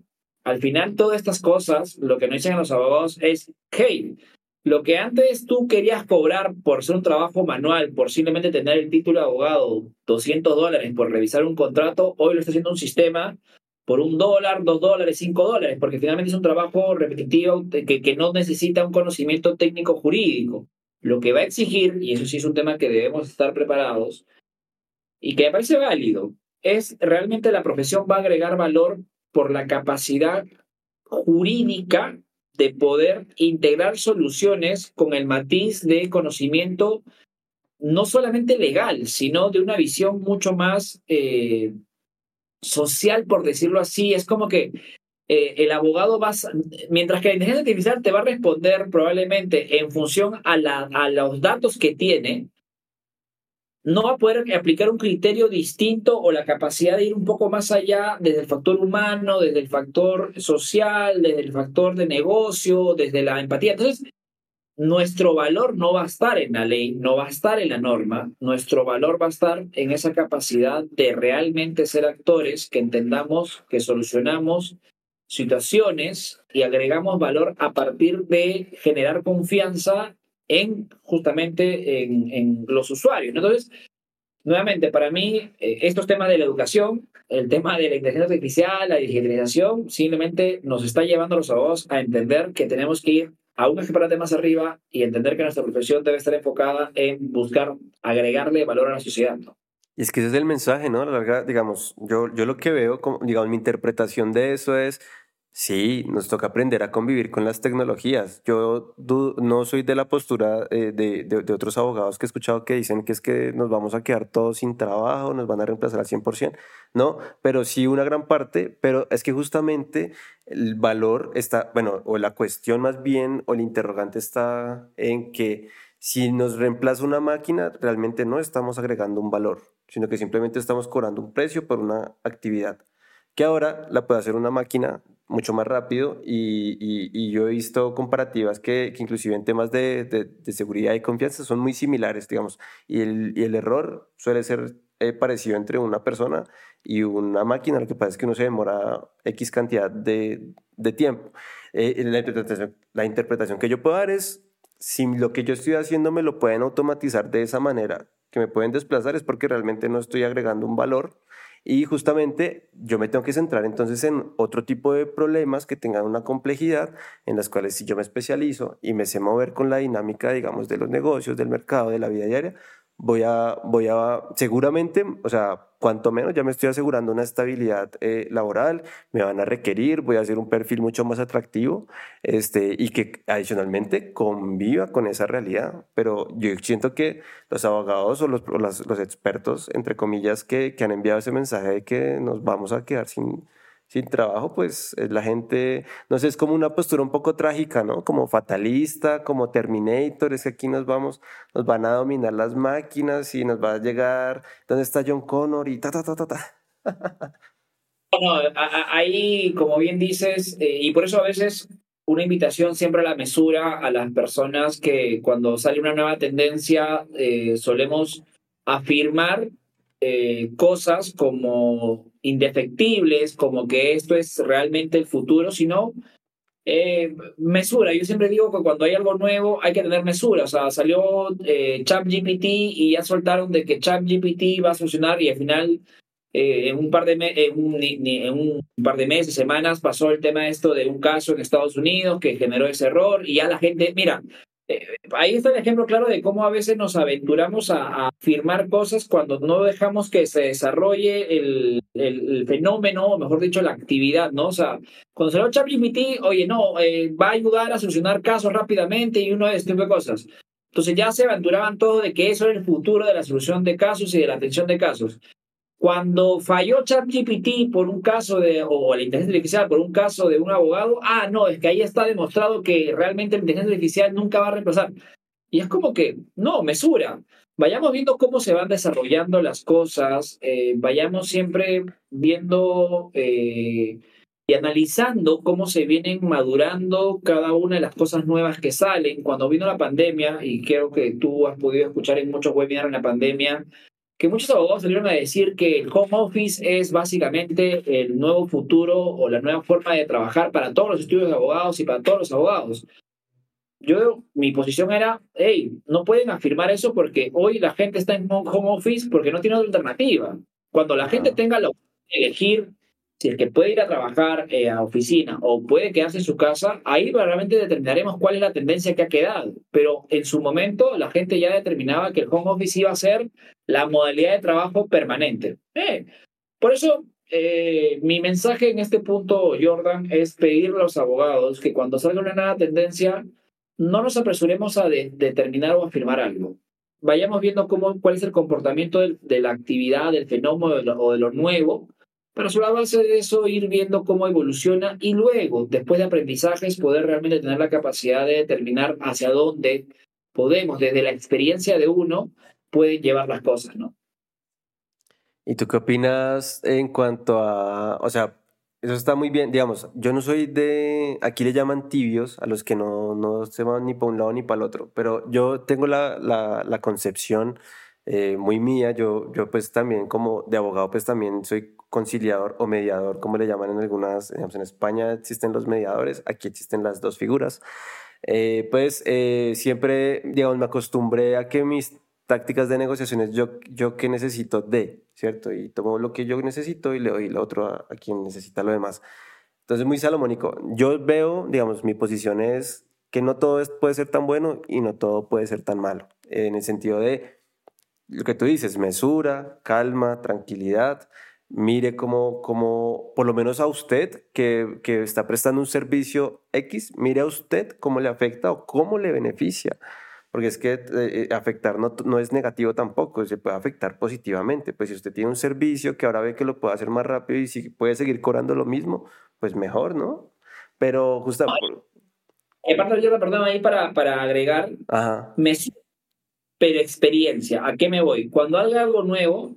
al final, todas estas cosas, lo que nos dicen los abogados es, hey, lo que antes tú querías cobrar por ser un trabajo manual, por simplemente tener el título de abogado, 200 dólares por revisar un contrato, hoy lo está haciendo un sistema por un dólar, dos dólares, cinco dólares, porque finalmente es un trabajo repetitivo que, que no necesita un conocimiento técnico jurídico. Lo que va a exigir, y eso sí es un tema que debemos estar preparados, y que me parece válido, es realmente la profesión va a agregar valor por la capacidad jurídica de poder integrar soluciones con el matiz de conocimiento no solamente legal, sino de una visión mucho más, eh, social, por decirlo así. Es como que eh, el abogado va, mientras que la inteligencia artificial te va a responder probablemente en función a, la, a los datos que tiene, no va a poder aplicar un criterio distinto o la capacidad de ir un poco más allá desde el factor humano, desde el factor social, desde el factor de negocio, desde la empatía. Entonces, nuestro valor no va a estar en la ley, no va a estar en la norma, nuestro valor va a estar en esa capacidad de realmente ser actores que entendamos, que solucionamos situaciones y agregamos valor a partir de generar confianza en justamente en, los usuarios. Entonces, nuevamente, para mí, eh, estos temas de la educación, el tema de la inteligencia artificial, la digitalización, simplemente nos está llevando a los abogados a entender que tenemos que ir a un escaparate más arriba y entender que nuestra profesión debe estar enfocada en buscar agregarle valor a la sociedad. Y es que ese es el mensaje, ¿no? La larga, digamos, yo, yo lo que veo, como, digamos, mi interpretación de eso es Sí, nos toca aprender a convivir con las tecnologías. Yo no soy de la postura eh, de, de, otros abogados que he escuchado que dicen que es que nos vamos a quedar todos sin trabajo, nos van a reemplazar al 100%. No, pero sí una gran parte, pero es que justamente el valor está, bueno, o la cuestión más bien, o el interrogante está en que si nos reemplaza una máquina, realmente no estamos agregando un valor, sino que simplemente estamos cobrando un precio por una actividad que ahora la puede hacer una máquina mucho más rápido y, y, yo he visto comparativas que, que inclusive en temas de, de, seguridad y confianza son muy similares, digamos, y el, y el error suele ser eh, parecido entre una persona y una máquina, lo que pasa es que uno se demora X cantidad de, de tiempo. Eh, la, interpretación, la interpretación que yo puedo dar es, si lo que yo estoy haciendo me lo pueden automatizar de esa manera, que me pueden desplazar, es porque realmente no estoy agregando un valor y justamente yo me tengo que centrar entonces en otro tipo de problemas que tengan una complejidad, en las cuales si yo me especializo y me sé mover con la dinámica, digamos, de los negocios, del mercado, de la vida diaria, voy a, voy a, seguramente, o sea, cuanto menos ya me estoy asegurando una estabilidad eh, laboral, me van a requerir, voy a hacer un perfil mucho más atractivo este, y que adicionalmente conviva con esa realidad. Pero yo siento que los abogados o los, los, expertos, entre comillas, que, que han enviado ese mensaje de que nos vamos a quedar sin, sin trabajo, pues eh, la gente, no sé, es como una postura un poco trágica, ¿no? Como fatalista, como Terminator, es que aquí nos vamos, nos van a dominar las máquinas y nos va a llegar, ¿dónde está John Connor? Y ta, ta, ta, ta, ta. No, ahí, como bien dices, eh, y por eso a veces una invitación siempre a la mesura a las personas que cuando sale una nueva tendencia eh, solemos afirmar cosas como indefectibles, como que esto es realmente el futuro, sino eh, mesura. Yo siempre digo que cuando hay algo nuevo hay que tener mesura. O sea, salió eh, ChatGPT y ya soltaron de que ChatGPT va a funcionar y al final eh, en, un par de en, en un par de meses, semanas, pasó el tema esto de un caso en Estados Unidos que generó ese error y ya la gente, mira, eh, ahí está el ejemplo claro de cómo a veces nos aventuramos a, afirmar cosas cuando no dejamos que se desarrolle el, el, fenómeno, o mejor dicho, la actividad, ¿no? O sea, cuando salió ChatGPT, oye, no, eh, va a ayudar a solucionar casos rápidamente y uno de este tipo de cosas. Entonces ya se aventuraban todo de que eso era el futuro de la solución de casos y de la atención de casos. Cuando falló ChatGPT por un caso de, o la inteligencia artificial por un caso de un abogado, ah, no, es que ahí está demostrado que realmente la inteligencia artificial nunca va a reemplazar. Y es como que, no, mesura. Vayamos viendo cómo se van desarrollando las cosas, eh, vayamos siempre viendo eh, y analizando cómo se vienen madurando cada una de las cosas nuevas que salen. Cuando vino la pandemia, y creo que tú has podido escuchar en muchos webinars en la pandemia, que muchos abogados salieron a decir que el home office es básicamente el nuevo futuro o la nueva forma de trabajar para todos los estudios de abogados y para todos los abogados. Yo, mi posición era, hey, no pueden afirmar eso porque hoy la gente está en home office porque no tiene otra alternativa. Cuando la gente tenga la opción de elegir si el que puede ir a trabajar eh, a oficina o puede quedarse en su casa, ahí realmente determinaremos cuál es la tendencia que ha quedado. Pero en su momento la gente ya determinaba que el home office iba a ser la modalidad de trabajo permanente. Eh, por eso eh, mi mensaje en este punto, Jordan, es pedirle a los abogados que cuando salga una nueva tendencia, no nos apresuremos a determinar o afirmar algo. Vayamos viendo cómo, cuál es el comportamiento de, la actividad, del fenómeno o de lo nuevo para sobre la base de eso ir viendo cómo evoluciona y luego, después de aprendizajes, poder realmente tener la capacidad de determinar hacia dónde podemos, desde la experiencia de uno, pueden llevar las cosas, ¿no? ¿Y tú qué opinas en cuanto a, o sea, eso está muy bien, digamos, yo no soy de, aquí le llaman tibios a los que no, no se van ni para un lado ni para el otro, pero yo tengo la, la concepción eh, muy mía, yo, yo pues también como de abogado pues también soy conciliador o mediador, como le llaman en algunas, digamos, en España existen los mediadores, aquí existen las dos figuras. Eh, pues eh, siempre, digamos, me acostumbré a que mis tácticas de negociaciones, yo, yo que necesito de, ¿cierto? Y tomo lo que yo necesito y le doy lo otro a, a quien necesita lo demás. Entonces, muy salomónico. Yo veo, digamos, mi posición es que no todo puede ser tan bueno y no todo puede ser tan malo. En el sentido de lo que tú dices, mesura, calma, tranquilidad mire cómo, cómo, por lo menos a usted que, que, está prestando un servicio X, mire a usted cómo le afecta o cómo le beneficia. Porque es que eh, eh, afectar no, no, es negativo tampoco, se puede afectar positivamente. Pues si usted tiene un servicio que ahora ve que lo puede hacer más rápido y si puede seguir cobrando lo mismo, pues mejor, ¿no? Pero justamente... Aparte yo la perdón ahí para, para agregar, Ajá. me pero experiencia. ¿A qué me voy? Cuando haga algo nuevo,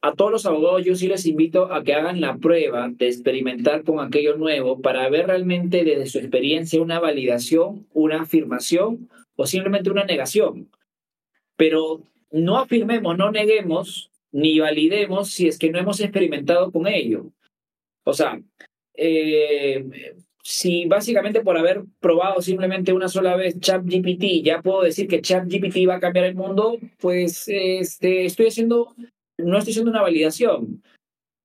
a todos los abogados yo sí les invito a que hagan la prueba de experimentar con aquello nuevo para ver realmente desde su experiencia una validación, una afirmación o simplemente una negación. Pero no afirmemos, no neguemos ni validemos si es que no hemos experimentado con ello. O sea, eh, si básicamente por haber probado simplemente una sola vez ChatGPT ya puedo decir que ChatGPT va a cambiar el mundo, pues este, estoy haciendo no estoy haciendo una validación,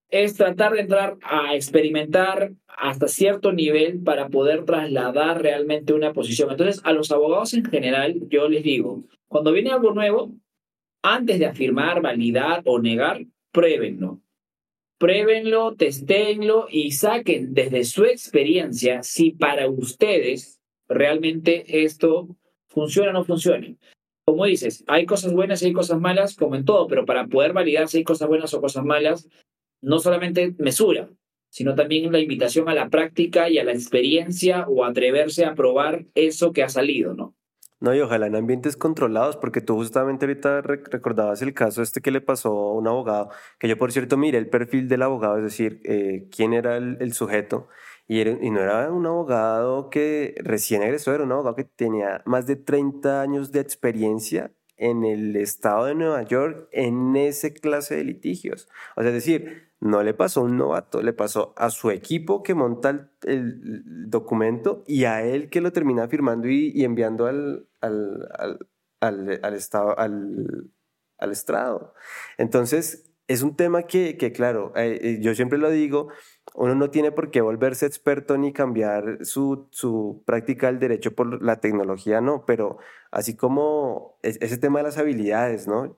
es tratar de entrar a experimentar hasta cierto nivel para poder trasladar realmente una posición. Entonces, a los abogados en general, yo les digo, cuando viene algo nuevo, antes de afirmar, validar o negar, pruébenlo. Pruébenlo, testéenlo y saquen desde su experiencia si para ustedes realmente esto funciona o no funciona como dices, hay cosas buenas y hay cosas malas, como en todo, pero para poder validar si hay cosas buenas o cosas malas, no solamente mesura, sino también la invitación a la práctica y a la experiencia o atreverse a probar eso que ha salido, ¿no? No, y ojalá en ambientes controlados, porque tú justamente ahorita recordabas el caso este que le pasó a un abogado, que yo por cierto miré el perfil del abogado, es decir, eh, quién era el, sujeto, y, no era un abogado que recién egresó, era un abogado que tenía más de 30 años de experiencia en el estado de Nueva York en esa clase de litigios. O sea, es decir, no le pasó a un novato, le pasó a su equipo que monta el, documento y a él que lo termina firmando y, enviando al, al, al, al, estado, al, al estrado. Entonces, es un tema que, que claro, eh, eh, yo siempre lo digo, uno no tiene por qué volverse experto ni cambiar su, su práctica del derecho por la tecnología, no, pero así como ese tema de las habilidades, ¿no?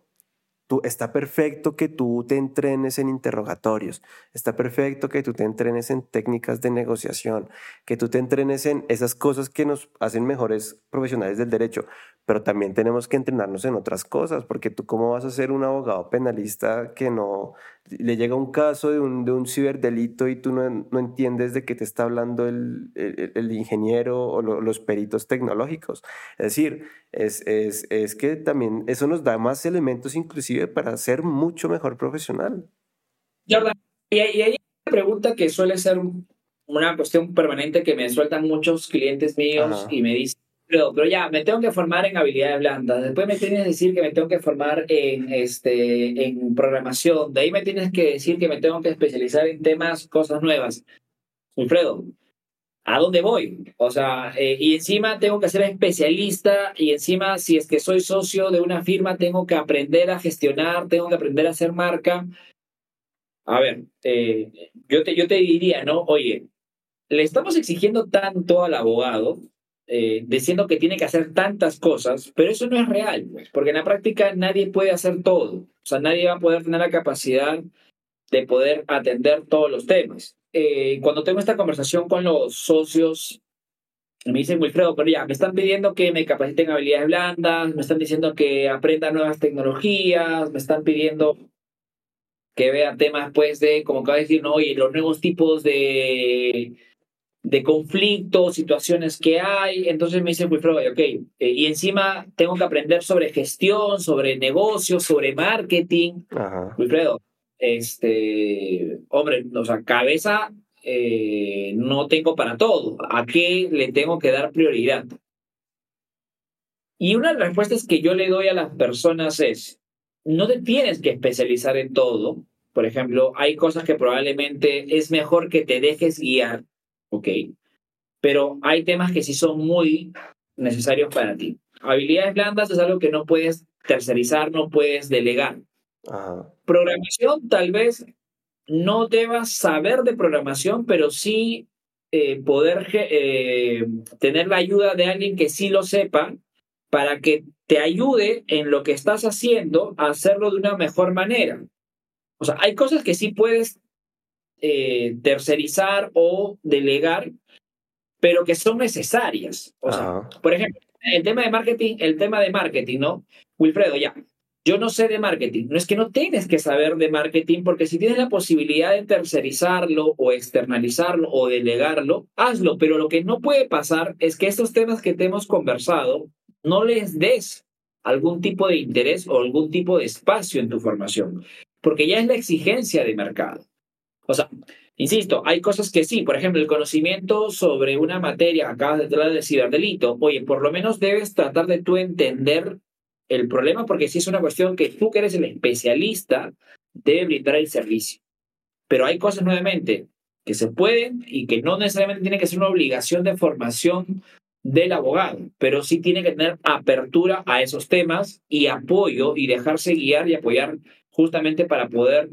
Tú, está perfecto que tú te entrenes en interrogatorios, está perfecto que tú te entrenes en técnicas de negociación, que tú te entrenes en esas cosas que nos hacen mejores profesionales del derecho, pero también tenemos que entrenarnos en otras cosas, porque tú cómo vas a ser un abogado penalista que no le llega un caso de un, de un ciberdelito y tú no, no entiendes de qué te está hablando el, el, el ingeniero o los peritos tecnológicos. Es decir, es, es, es que también eso nos da más elementos inclusive para ser mucho mejor profesional. Jordan, y hay una pregunta que suele ser una cuestión permanente que me sueltan muchos clientes míos y me dicen, pero, pero, ya, me tengo que formar en habilidades blandas. Después me tienes que decir que me tengo que formar en, este, en programación. De ahí me tienes que decir que me tengo que especializar en temas, cosas nuevas. Wilfredo, ¿a dónde voy? O sea, eh, y encima tengo que ser especialista y encima si es que soy socio de una firma tengo que aprender a gestionar, tengo que aprender a hacer marca. A ver, eh, yo, te, yo te diría, ¿no? Oye, le estamos exigiendo tanto al abogado eh, diciendo que tiene que hacer tantas cosas, pero eso no es real, pues, porque en la práctica nadie puede hacer todo. O sea, nadie va a poder tener la capacidad de poder atender todos los temas. Eh, cuando tengo esta conversación con los socios, me dicen, Wilfredo, pero ya, me están pidiendo que me capaciten habilidades blandas, me están diciendo que aprenda nuevas tecnologías, me están pidiendo que vea temas pues de, como acaba de decir, ¿no? oye, los nuevos tipos de, de conflictos, situaciones que hay. Entonces me dice Wilfredo, ok, eh, y encima tengo que aprender sobre gestión, sobre negocios, sobre marketing. Wilfredo, este, hombre, o sea, cabeza eh, no tengo para todo. ¿A qué le tengo que dar prioridad? Y una de las respuestas que yo le doy a las personas es, no te tienes que especializar en todo. Por ejemplo, hay cosas que probablemente es mejor que te dejes guiar, ¿ok? Pero hay temas que sí son muy necesarios para ti. Habilidades blandas es algo que no puedes tercerizar, no puedes delegar. Programación, tal vez no debas saber de programación, pero sí eh, poder eh, tener la ayuda de alguien que sí lo sepa para que te ayude en lo que estás haciendo a hacerlo de una mejor manera. O sea, hay cosas que sí puedes eh, tercerizar o delegar, pero que son necesarias. O sea, por ejemplo, el tema de marketing, el tema de marketing, ¿no? Wilfredo, ya, yo no sé de marketing. No es que no tienes que saber de marketing, porque si tienes la posibilidad de tercerizarlo o externalizarlo o delegarlo, hazlo. Pero lo que no puede pasar es que estos temas que te hemos conversado no les des algún tipo de interés o algún tipo de espacio en tu formación, porque ya es la exigencia de mercado. O sea, insisto, hay cosas que sí, por ejemplo, el conocimiento sobre una materia, acabas de hablar de ciberdelito, oye, por lo menos debes tratar de tú entender el problema, porque si es una cuestión que tú que eres el especialista, debe brindar el servicio. Pero hay cosas nuevamente que se pueden y que no necesariamente tiene que ser una obligación de formación del abogado, pero sí tiene que tener apertura a esos temas y apoyo y dejarse guiar y apoyar justamente para poder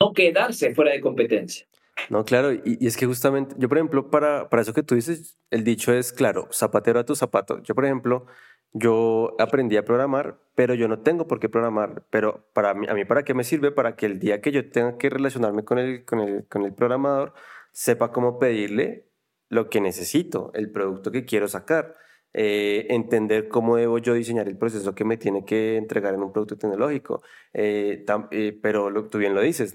no quedarse fuera de competencia. No, claro, y, es que justamente, yo por ejemplo, para, para eso que tú dices, el dicho es, claro, zapatero a tu zapato. Yo por ejemplo, yo aprendí a programar, pero yo no tengo por qué programar. Pero para a mí, ¿para qué me sirve? Para que el día que yo tenga que relacionarme con el, con el, con el programador, sepa cómo pedirle lo que necesito, el producto que quiero sacar. Eh, entender cómo debo yo diseñar el proceso que me tiene que entregar en un producto tecnológico. Eh, eh, pero lo, tú bien lo dices,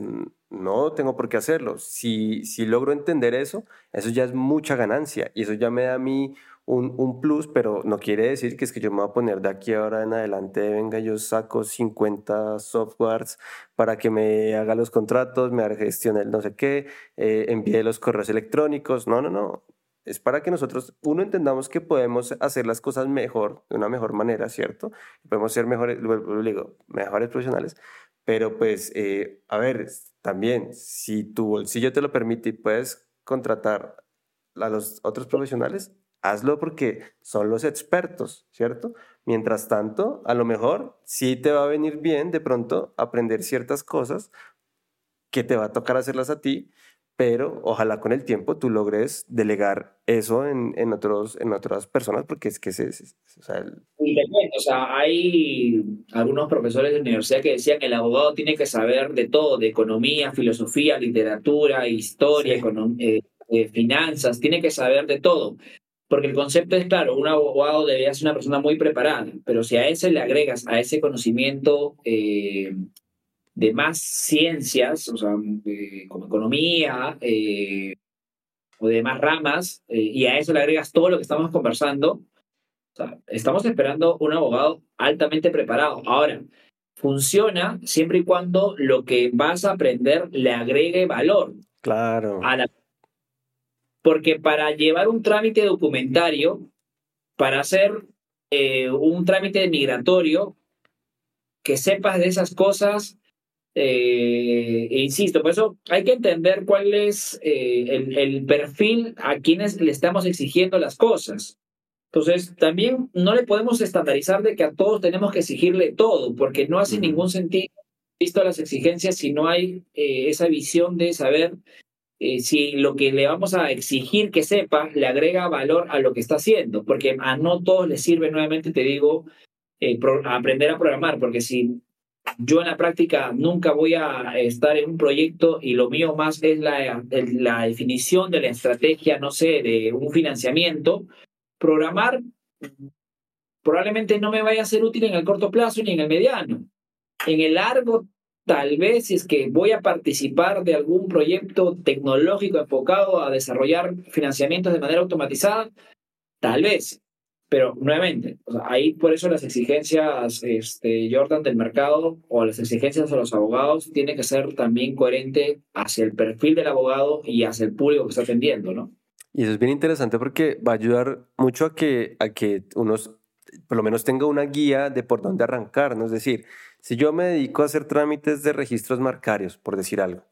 no tengo por qué hacerlo. Si, si logro entender eso, eso ya es mucha ganancia y eso ya me da a mí un, un, plus, pero no quiere decir que es que yo me voy a poner de aquí ahora en adelante, venga, yo saco 50 softwares para que me haga los contratos, me gestión el no sé qué, eh, envíe los correos electrónicos. No, no, no. Es para que nosotros, uno, entendamos que podemos hacer las cosas mejor, de una mejor manera, ¿cierto? Podemos ser mejores, digo, mejores profesionales, pero pues, eh, a ver, también, si tu bolsillo te lo permite y puedes contratar a los otros profesionales, hazlo porque son los expertos, ¿cierto? Mientras tanto, a lo mejor sí te va a venir bien de pronto aprender ciertas cosas que te va a tocar hacerlas a ti, pero ojalá con el tiempo tú logres delegar eso en, en otros, en otras personas, porque es que es... o sea, o sea, hay algunos profesores de universidad que decían que el abogado tiene que saber de todo, de economía, filosofía, literatura, historia, eh, eh, finanzas, tiene que saber de todo. Porque el concepto es claro, un abogado debería ser una persona muy preparada, pero si a ese le agregas a ese conocimiento eh, de más ciencias, o sea, como economía eh, o de más ramas, eh, y a eso le agregas todo lo que estamos conversando, estamos esperando un abogado altamente preparado. Ahora, funciona siempre y cuando lo que vas a aprender le agregue valor. Claro. A la porque para llevar un trámite documentario, para hacer eh, un trámite migratorio, que sepas de esas cosas, eh, e insisto, por eso hay que entender cuál es eh, el, el, perfil a quienes le estamos exigiendo las cosas. Entonces, también no le podemos estandarizar de que a todos tenemos que exigirle todo, porque no hace ningún sentido, visto las exigencias, si no hay esa visión de saber eh, si lo que le vamos a exigir que sepa le agrega valor a lo que está haciendo, porque a no todos les sirve, nuevamente te digo, eh, aprender a programar, porque si yo en la práctica nunca voy a estar en un proyecto y lo mío más es la, la definición de la estrategia, no sé, de un financiamiento, programar probablemente no me vaya a ser útil en el corto plazo ni en el mediano. En el largo tal vez es que voy a participar de algún proyecto tecnológico enfocado a desarrollar financiamientos de manera automatizada, tal vez. Pero nuevamente, ahí por eso las exigencias, este, Jordan, del mercado o las exigencias de los abogados tiene que ser también coherente hacia el perfil del abogado y hacia el público que está atendiendo, ¿no? Y eso es bien interesante porque va a ayudar mucho a que, a que unos, por lo menos tenga una guía de por dónde arrancar, ¿no? Es decir, si yo me dedico a hacer trámites de registros marcarios, por decir algo,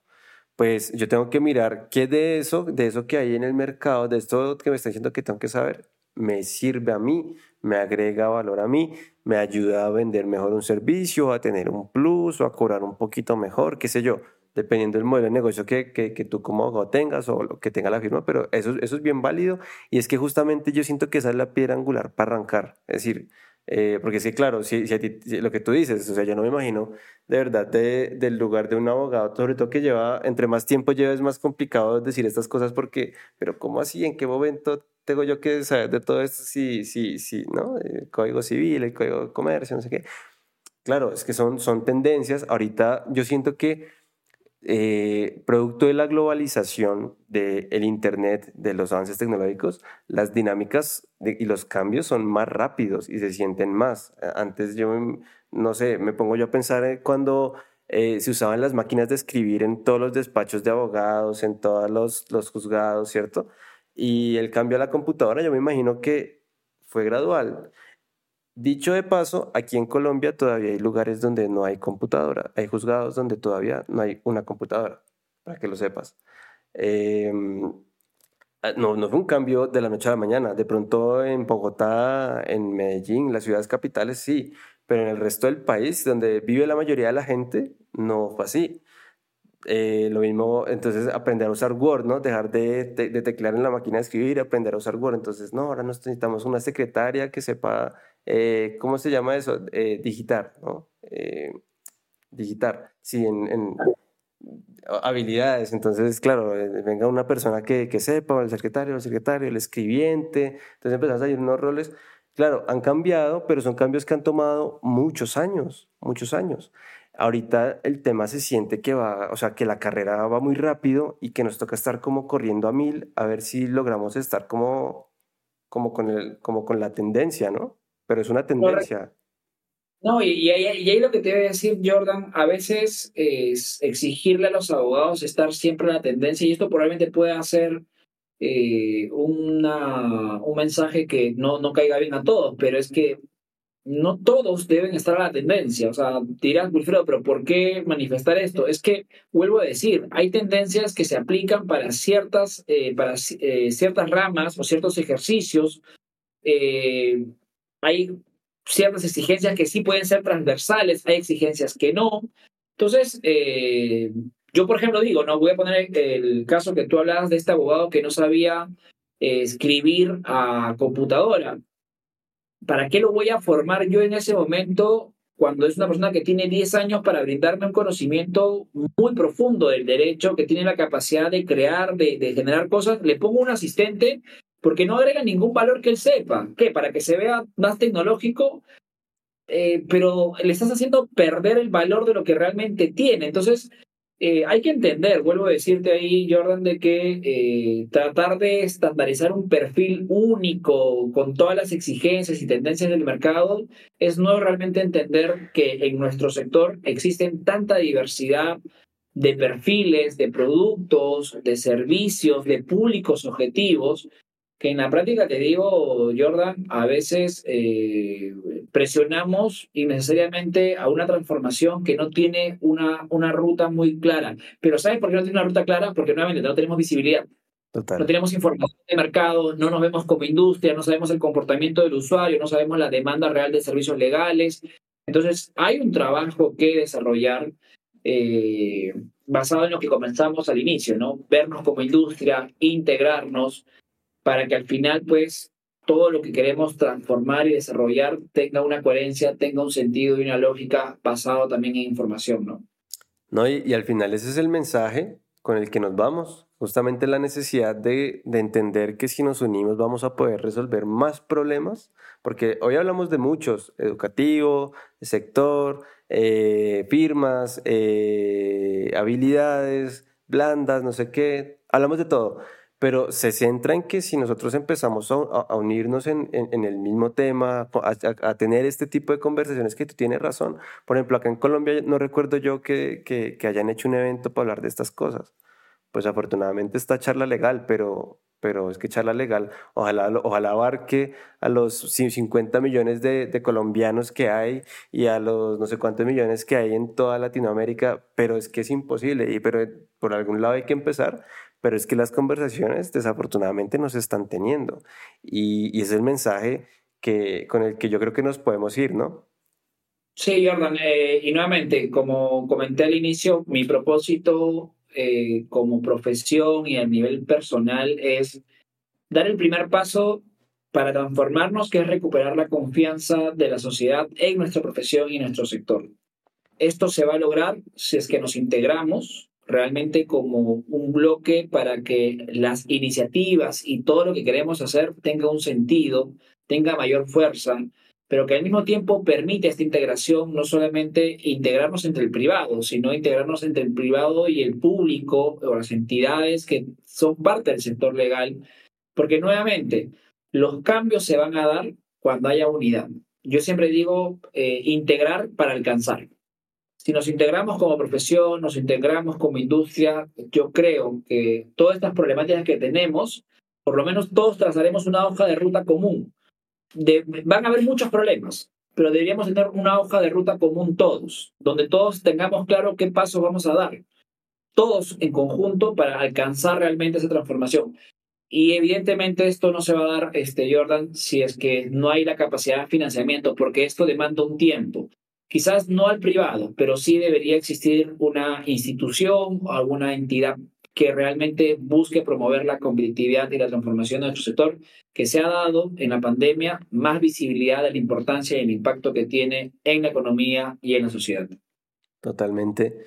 pues yo tengo que mirar qué de eso, de eso que hay en el mercado, de esto que me está diciendo que tengo que saber, me sirve a mí, me agrega valor a mí, me ayuda a vender mejor un servicio, a tener un plus o a cobrar un poquito mejor, qué sé yo, dependiendo del modelo de negocio que, que, tú como abogado tengas o lo que tenga la firma, pero eso, eso es bien válido y es que justamente yo siento que esa es la piedra angular para arrancar, es decir, eh, porque es claro, si, si, lo que tú dices, o sea, yo no me imagino de verdad de, del lugar de un abogado, sobre todo que lleva, entre más tiempo lleva, es más complicado decir estas cosas porque, pero ¿cómo así? ¿En qué momento tengo yo que saber de todo esto? Sí, sí, sí, ¿no? El código civil, el código de comercio, no sé qué. Claro, es que son, son tendencias. Ahorita yo siento que eh, producto de la globalización del Internet, de los avances tecnológicos, las dinámicas y los cambios son más rápidos y se sienten más. Antes yo, no sé, me pongo yo a pensar cuando eh, se usaban las máquinas de escribir en todos los despachos de abogados, en todos los, los juzgados, ¿cierto? Y el cambio a la computadora, yo me imagino que fue gradual. Dicho de paso, aquí en Colombia todavía hay lugares donde no hay computadora, hay juzgados donde todavía no hay una computadora, para que lo sepas. Em, ah, no, no fue un cambio de la noche a la mañana. De pronto en Bogotá, en Medellín, las ciudades capitales sí, pero en el resto del país, donde vive la mayoría de la gente, no fue así. Eh, lo mismo, entonces aprender a usar Word, ¿no? Dejar de, de, en la máquina de escribir, aprender a usar Word. Entonces, no, ahora necesitamos una secretaria que sepa, eh, ¿cómo se llama eso? Eh, digitar, ¿no? digitar, sí, en, en, habilidades. Entonces, claro, venga una persona que, que sepa, el secretario, el secretario, el escribiente. Entonces empezamos a ir unos roles. Claro, han cambiado, pero son cambios que han tomado muchos años, muchos años. Ahorita el tema se siente que va, o sea, que la carrera va muy rápido y que nos toca estar como corriendo a mil a ver si logramos estar como, como, con, el, como con la tendencia, ¿no? Pero es una tendencia. No, y, ahí, lo que te voy a decir, Jordan, a veces es exigirle a los abogados estar siempre en la tendencia y esto probablemente pueda hacer eh, una, un mensaje que no, no caiga bien a todos, pero es que no todos deben estar a la tendencia. O sea, dirán, Wilfredo, pero ¿por qué manifestar esto? Es que, vuelvo a decir, hay tendencias que se aplican para ciertas, eh, para, eh, ciertas ramas o ciertos ejercicios. Eh, hay ciertas exigencias que sí pueden ser transversales, hay exigencias que no. Entonces, yo, por ejemplo, digo, no voy a poner el caso que tú hablabas de este abogado que no sabía escribir a computadora ¿para qué lo voy a formar yo en ese momento cuando es una persona que tiene 10 años para brindarme un conocimiento muy profundo del derecho, que tiene la capacidad de crear, de, generar cosas? Le pongo un asistente porque no agrega ningún valor que él sepa. ¿Qué? Para que se vea más tecnológico, eh, pero le estás haciendo perder el valor de lo que realmente tiene. Entonces, eh, hay que entender, vuelvo a decirte ahí, Jordan, de que eh, tratar de estandarizar un perfil único con todas las exigencias y tendencias del mercado es no realmente entender que en nuestro sector existen tanta diversidad de perfiles, de productos, de servicios, de públicos objetivos, que en la práctica, te digo, Jordan, a veces eh, presionamos innecesariamente a una transformación que no tiene una, una ruta muy clara. Pero ¿sabes por qué no tiene una ruta clara? Porque nuevamente no tenemos visibilidad. No tenemos información de mercado, no nos vemos como industria, no sabemos el comportamiento del usuario, no sabemos la demanda real de servicios legales. Entonces, hay un trabajo que desarrollar eh, basado en lo que comenzamos al inicio, ¿no? Vernos como industria, integrarnos, para que al final, pues, todo lo que queremos transformar y desarrollar tenga una coherencia, tenga un sentido y una lógica basado también en información, ¿no? No, y, al final ese es el mensaje con el que nos vamos, justamente la necesidad de, de, entender que si nos unimos vamos a poder resolver más problemas, porque hoy hablamos de muchos, educativo, sector, eh, firmas, eh, habilidades blandas, no sé qué, hablamos de todo, pero se centra en que si nosotros empezamos a, unirnos en, el mismo tema, a, tener este tipo de conversaciones que tú tienes razón, por ejemplo, acá en Colombia no recuerdo yo que, que hayan hecho un evento para hablar de estas cosas. Pues afortunadamente está charla legal, pero, pero es que charla legal, ojalá, ojalá abarque a los 50 millones de, colombianos que hay y a los no sé cuántos millones que hay en toda Latinoamérica, pero es que es imposible, y pero por algún lado hay que empezar, pero es que las conversaciones desafortunadamente no se están teniendo. Y, es el mensaje que, con el que yo creo que nos podemos ir, ¿no? Sí, Jordan, eh, y nuevamente, como comenté al inicio, mi propósito eh, como profesión y a nivel personal es dar el primer paso para transformarnos, que es recuperar la confianza de la sociedad en nuestra profesión y nuestro sector. Esto se va a lograr si es que nos integramos realmente como un bloque para que las iniciativas y todo lo que queremos hacer tenga un sentido, tenga mayor fuerza pero que al mismo tiempo permite esta integración, no solamente integrarnos entre el privado, sino integrarnos entre el privado y el público o las entidades que son parte del sector legal, porque nuevamente los cambios se van a dar cuando haya unidad. Yo siempre digo eh, integrar para alcanzar. Si nos integramos como profesión, nos integramos como industria, yo creo que todas estas problemáticas que tenemos, por lo menos todos trazaremos una hoja de ruta común van a haber muchos problemas, pero deberíamos tener una hoja de ruta común todos, donde todos tengamos claro qué pasos vamos a dar, todos en conjunto para alcanzar realmente esa transformación. Y evidentemente esto no se va a dar, este, Jordan, si es que no hay la capacidad de financiamiento, porque esto demanda un tiempo. Quizás no al privado, pero sí debería existir una institución o alguna entidad que realmente busque promover la competitividad y la transformación de nuestro sector, que se ha dado en la pandemia más visibilidad de la importancia y el impacto que tiene en la economía y en la sociedad. Totalmente.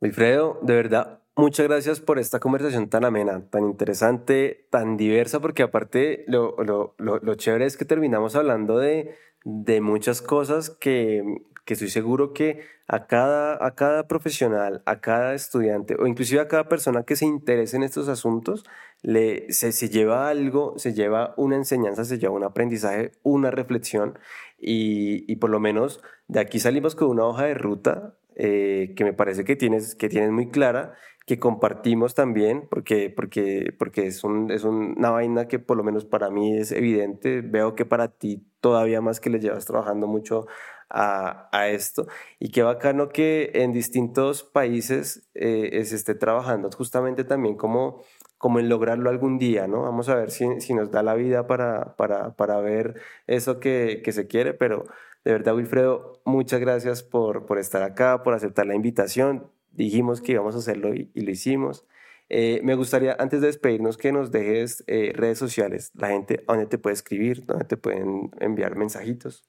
Wilfredo, de verdad, muchas gracias por esta conversación tan amena, tan interesante, tan diversa, porque aparte lo, lo, lo, lo chévere es que terminamos hablando de, de muchas cosas que, que estoy seguro que a cada, a cada profesional, a cada estudiante o inclusive a cada persona que se interese en estos asuntos, le, se, se lleva algo, se lleva una enseñanza, se lleva un aprendizaje, una reflexión y, y por lo menos de aquí salimos con una hoja de ruta eh, que me parece que tienes, que tienes muy clara que compartimos también, porque, porque, porque es, un, es una vaina que por lo menos para mí es evidente, veo que para ti todavía más que le llevas trabajando mucho a, a esto. Y qué bacano que en distintos países eh, se esté trabajando justamente también como, como en lograrlo algún día, ¿no? Vamos a ver si, si nos da la vida para, para, para ver eso que, que, se quiere, pero de verdad, Wilfredo, muchas gracias por, por estar acá, por aceptar la invitación. Dijimos que íbamos a hacerlo y, lo hicimos. Eh, me gustaría, antes de despedirnos, que nos dejes eh, redes sociales, la gente, dónde te puede escribir, dónde te pueden enviar mensajitos.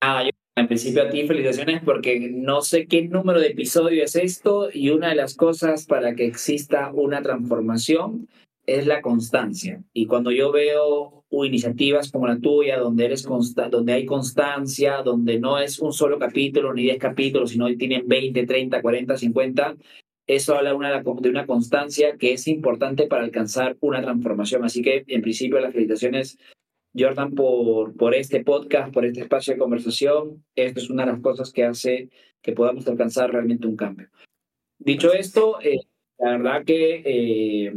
Ah, yo en principio a ti felicitaciones porque no sé qué número de episodio es esto y una de las cosas para que exista una transformación es la constancia. Y cuando yo veo iniciativas como la tuya, donde, eres donde hay constancia, donde no es un solo capítulo ni diez capítulos, sino que tienen 20, 30, 40, 50, eso habla una, de una constancia que es importante para alcanzar una transformación. Así que, en principio, las felicitaciones Jordan, por, por este podcast, por este espacio de conversación. Esto es una de las cosas que hace que podamos alcanzar realmente un cambio. Dicho esto, eh, la verdad que eh,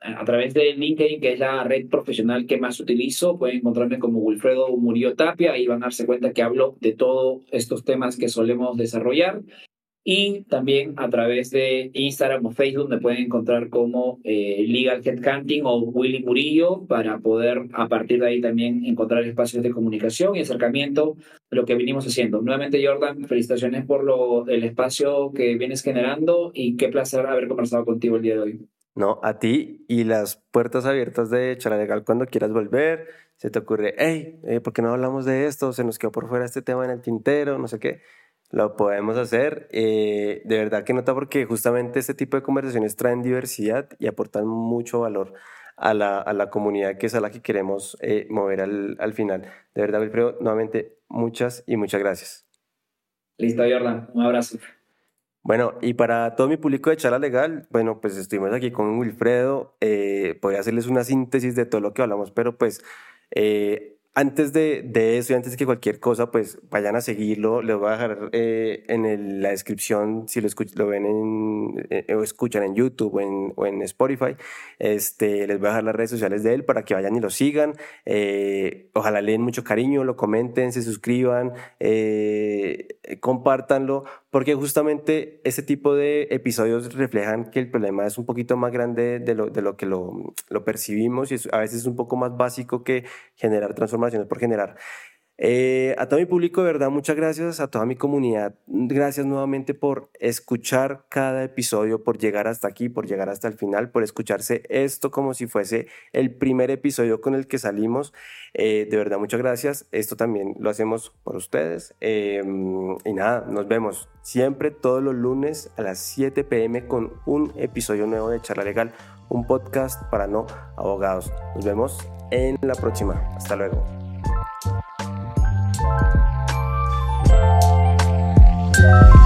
a través de LinkedIn, que es la red profesional que más utilizo, pueden encontrarme como Wilfredo Murillo Tapia y van a darse cuenta que hablo de todos estos temas que solemos desarrollar. Y también a través de Instagram o Facebook me pueden encontrar como eh, Legal Headhunting o Willy Murillo para poder a partir de ahí también encontrar espacios de comunicación y acercamiento lo que venimos haciendo. Nuevamente, Jordan, felicitaciones por lo, el espacio que vienes generando y qué placer haber conversado contigo el día de hoy. No, a ti y las puertas abiertas de Charla Legal cuando quieras volver. Se te ocurre, hey, eh, ¿por qué no hablamos de esto? Se nos quedó por fuera este tema en el tintero, no sé qué lo podemos hacer. Eh, de verdad que nota porque justamente este tipo de conversaciones traen diversidad y aportan mucho valor a la, a la comunidad que es a la que queremos eh, mover al, al final. De verdad, Wilfredo, nuevamente muchas y muchas gracias. Listo, Jordan. Un abrazo. Bueno, y para todo mi público de charla legal, bueno, pues estuvimos aquí con Wilfredo. Eh, podría hacerles una síntesis de todo lo que hablamos, pero pues eh, antes de, eso y antes de que cualquier cosa, pues vayan a seguirlo. Les voy a dejar eh, en la descripción si lo, lo ven en, eh, o escuchan en YouTube o en, Spotify. Este, les voy a dejar las redes sociales de él para que vayan y lo sigan. Ojalá leen mucho cariño, lo comenten, se suscriban, compártanlo, porque justamente ese tipo de episodios reflejan que el problema es un poquito más grande de lo, de lo que lo, lo percibimos y a veces es un poco más básico que generar transformaciones por generar. Eh, a todo mi público, de verdad, muchas gracias. A toda mi comunidad, gracias nuevamente por escuchar cada episodio, por llegar hasta aquí, por llegar hasta el final, por escucharse esto como si fuese el primer episodio con el que salimos. Eh, de verdad, muchas gracias. Esto también lo hacemos por ustedes. Eh, y nada, nos vemos siempre todos los lunes a las 7 pm con un episodio nuevo de Charla Legal, un podcast para no abogados. Nos vemos en la próxima. Hasta luego. Bye.